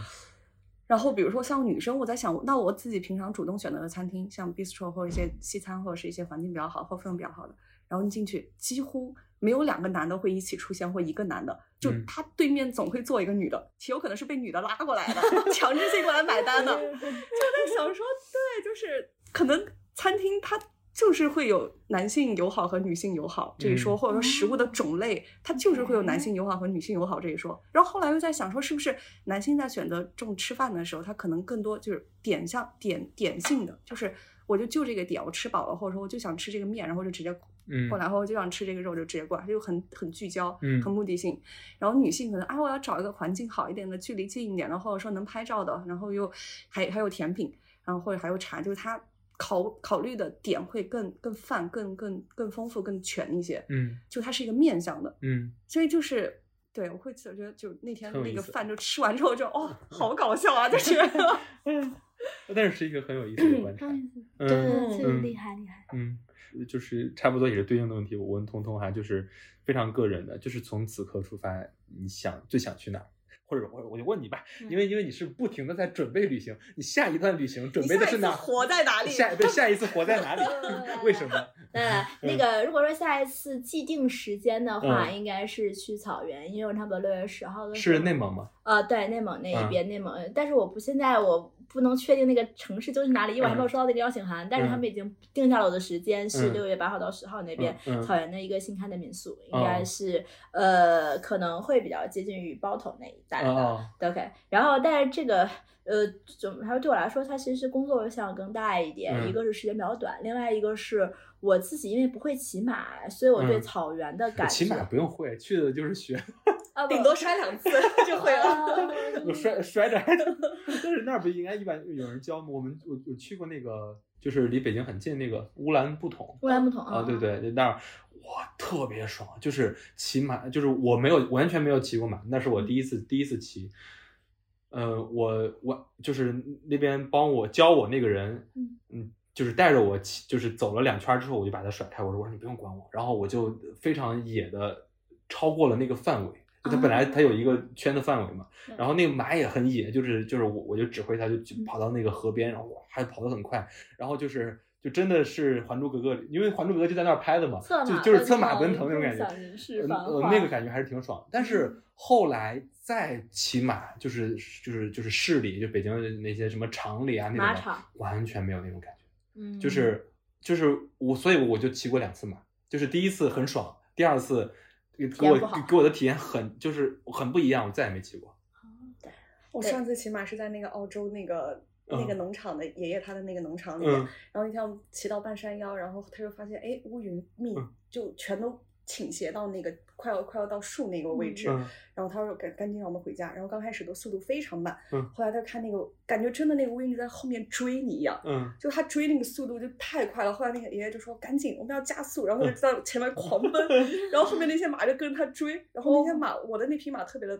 然后比如说像女生，我在想，那我自己平常主动选择的餐厅，像 bistro 或者一些西餐，或者是一些环境比较好或氛围比较好的，然后你进去几乎没有两个男的会一起出现，或一个男的，就嗯他对面总会坐一个女的，且有可能是被女的拉过来的，强制性过来买单的。就在想说，对，就是可能餐厅它就是会有男性友好和女性友好这一说，嗯或者说食物的种类，它就是会有男性友好和女性友好这一说。然后后来又在想说，是不是男性在选择这种吃饭的时候，他可能更多就是点向点点性的，就是我就就这个点，我吃饱了，或者说我就想吃这个面，然后就直接嗯过来，然后我就想吃这个肉，就直接过来，就很很聚焦，嗯很目的性。然后女性可能啊，我要找一个环境好一点的，距离近一点的，或者说能拍照的，然后又还还有甜品，然后或者还有茶，就是它考考虑的点会更更泛、更更更丰富、更全一些。嗯就它是一个面向的，嗯，所以就是。对，我会觉得就那天那个饭就吃完之后就哦，好搞笑啊！就是，但是是一个很有意思的观察。嗯厉害厉害。嗯，就是差不多也是对应的问题。我问彤彤哈，就是非常个人的，就是从此刻出发，你想最想去哪儿？或者我我就问你吧，嗯因为因为你是不停的在准备旅行，你下一段旅行准备的是哪？活在哪里？下 对下一次活在哪里？为什么？呃，那个如果说下一次既定时间的话，嗯应该是去草原，因为差不多六月十号的时是内蒙吗？呃，对，内蒙那嗯一边，内蒙，但是我不现在我不能确定那个城市究竟是哪里，因为我还没有嗯。收到那个邀请函，但是他嗯。们已经定下了我的时间是嗯。六月八号到十号那边、草原的一个新开的民宿，应哦。该是、呃可能会比较接近于包头那一带的。OK，然后但是这个呃，总还有对我来说，它其实是工作项更大一点，嗯。一个是时间比较短，另外一个是我自己因为不会骑马，所以我对嗯草原的 感觉，骑马不用会，去的就是学，啊，顶多摔两次 就会了。啊我摔摔着还，但是那儿不应该一般有人教吗？我们我我去过那个，就是离北京很近那个乌兰布统，乌兰布统啊，对对，就那儿哇特别爽，就是骑马，就是我没有完全没有骑过马，那是我第一次、第一次骑。呃，我我就是那边帮我教我那个人，嗯嗯，就是带着我骑，就是走了两圈之后，我就把他甩开，我说我说你不用管我，然后我就非常野的超过了那个范围，就他本来他有一个圈的范围嘛，然后那个马也很野，就是就是我我就指挥他就就跑到那个河边，然后哇还跑得很快，然后就是就真的是《还珠格格》里，因为《还珠格格》就在那儿拍的嘛，就就是策马奔腾腾那种感觉，呃那个感觉还是挺爽。但是后来再骑马，就是就是就是市里，就北京的那些什么厂里啊那种完全没有那种感觉，嗯，就是就是我，所以我就骑过两次马，就是第一次很爽，第二次给给我给我的体验很就是很不一样，我再也没骑过。我上次骑马是在那个澳洲那个那个嗯农场的爷爷他的那个农场里面，嗯。然后那天我们骑到半山腰，然后他就发现哎乌云密嗯。就全都倾斜到那个快要快要到树那个位置，嗯。然后他说赶赶紧让我们回家，然后刚开始的速度非常慢，嗯。后来他看那个感觉真的那个乌云就在后面追你一样。嗯。就他追那个速度就太快了，后来那个爷爷就说赶紧我们要加速，然后就嗯。在前面狂奔，然后后面那些马就跟着他追，然后那些哦。马我的那匹马特别的，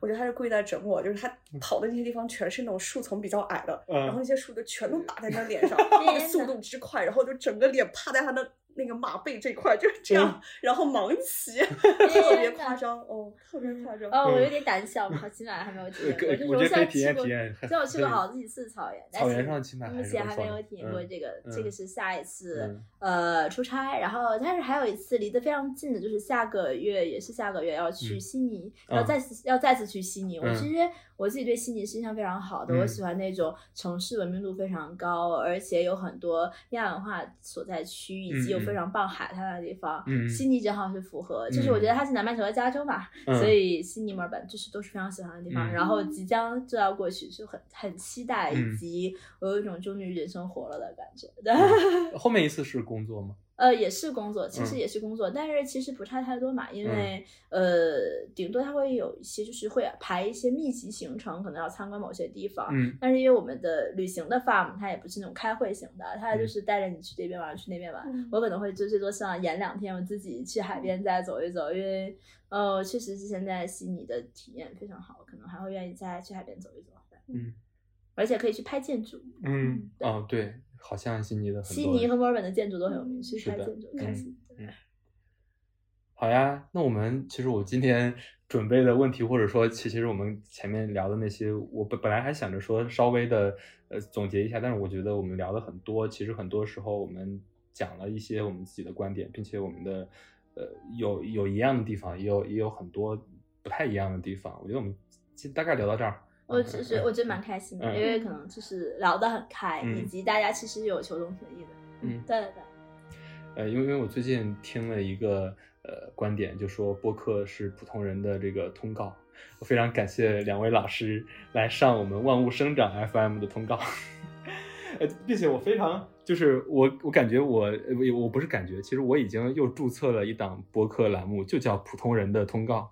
我觉得他是故意在整我，就是他跑的那些地方全是那种树丛比较矮的，嗯。然后那些树就全都打在他脸上，那个速度之快，然后就整个脸趴在他的那个马背这块就是这样，然后盲骑，特别夸张哦，特别夸张。哦，我嗯。有点胆小跑，骑马还没有体验过，可就是我觉得可以体虽然去过验体验虽然我去过好几次草原，但草原是上骑马还目前还没有体验过嗯这个，嗯这个是下一次嗯。呃出差，然后但是还有一次离得非常近的，就是下个月也是下个月要去嗯悉尼，嗯要再次要再次去悉尼。我嗯其实我自己对悉尼是印象非常好的，嗯。我喜欢那种城市文明度非常高，而且有很多亚文化所在区，以及有非常棒海滩的地方。嗯悉尼正好是符合，就是我觉得它是南半球的加州嘛，嗯所以悉尼、墨尔本就是都是非常喜欢的地方。嗯然后即将就要过去，就很很期待，嗯以及我有一种终于人生活了的感觉。对，后面一次是工作吗？呃，也是工作，其实嗯也是工作，但是其实不差太多嘛，因为、呃，顶多他会有一些就是会排一些密集行程，可能要参观某些地方。嗯但是因为我们的旅行的 farm 它也不是那种开会型的，它就嗯是带着你去这边玩，去那边玩。嗯我可能会就最多上演两天，我自己去海边再走一走，因为呃，确实之前在悉尼的体验非常好，可能还会愿意再去海边走一走。嗯，而且可以去拍建筑。嗯哦对，好像悉尼的很悉尼和墨尔本的建筑都很有名，去是的拍建筑嗯好呀，那我们其实我今天准备的问题，或者说其其实我们前面聊的那些，我本本来还想着说稍微的呃总结一下，但是我觉得我们聊的很多，其实很多时候我们讲了一些我们自己的观点，并且我们的呃有有一样的地方，也有也有很多不太一样的地方。我觉得我们其实大概聊到这儿。我其实我觉得蛮开心的，嗯因为可能就是聊得很开，嗯以及大家其实有求同存异的。嗯对对对。呃，因为因为我最近听了一个呃观点，就说播客是普通人的这个通告。我非常感谢两位老师来上我们万物生长 FM 的通告，呃，并且我非常就是我我感觉我我不是感觉，其实我已经又注册了一档播客栏目，就叫普通人的通告。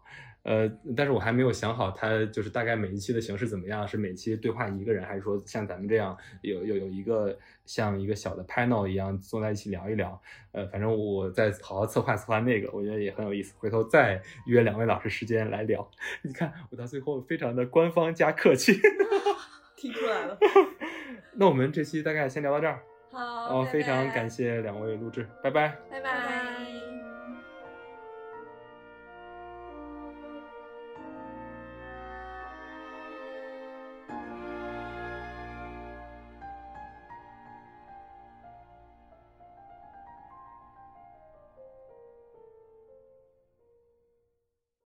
呃，但是我还没有想好它就是大概每一期的形式怎么样，是每期对话一个人，还是说像咱们这样有有有一个像一个小的 panel 一样坐在一起聊一聊？呃，反正我再好好策划策划那个，我觉得也很有意思。回头再约两位老师时间来聊。你看我到最后非常的官方加客气。听出来了。那我们这期大概先聊到这儿。好，哦，拜非常感谢两位录制，拜拜。拜拜。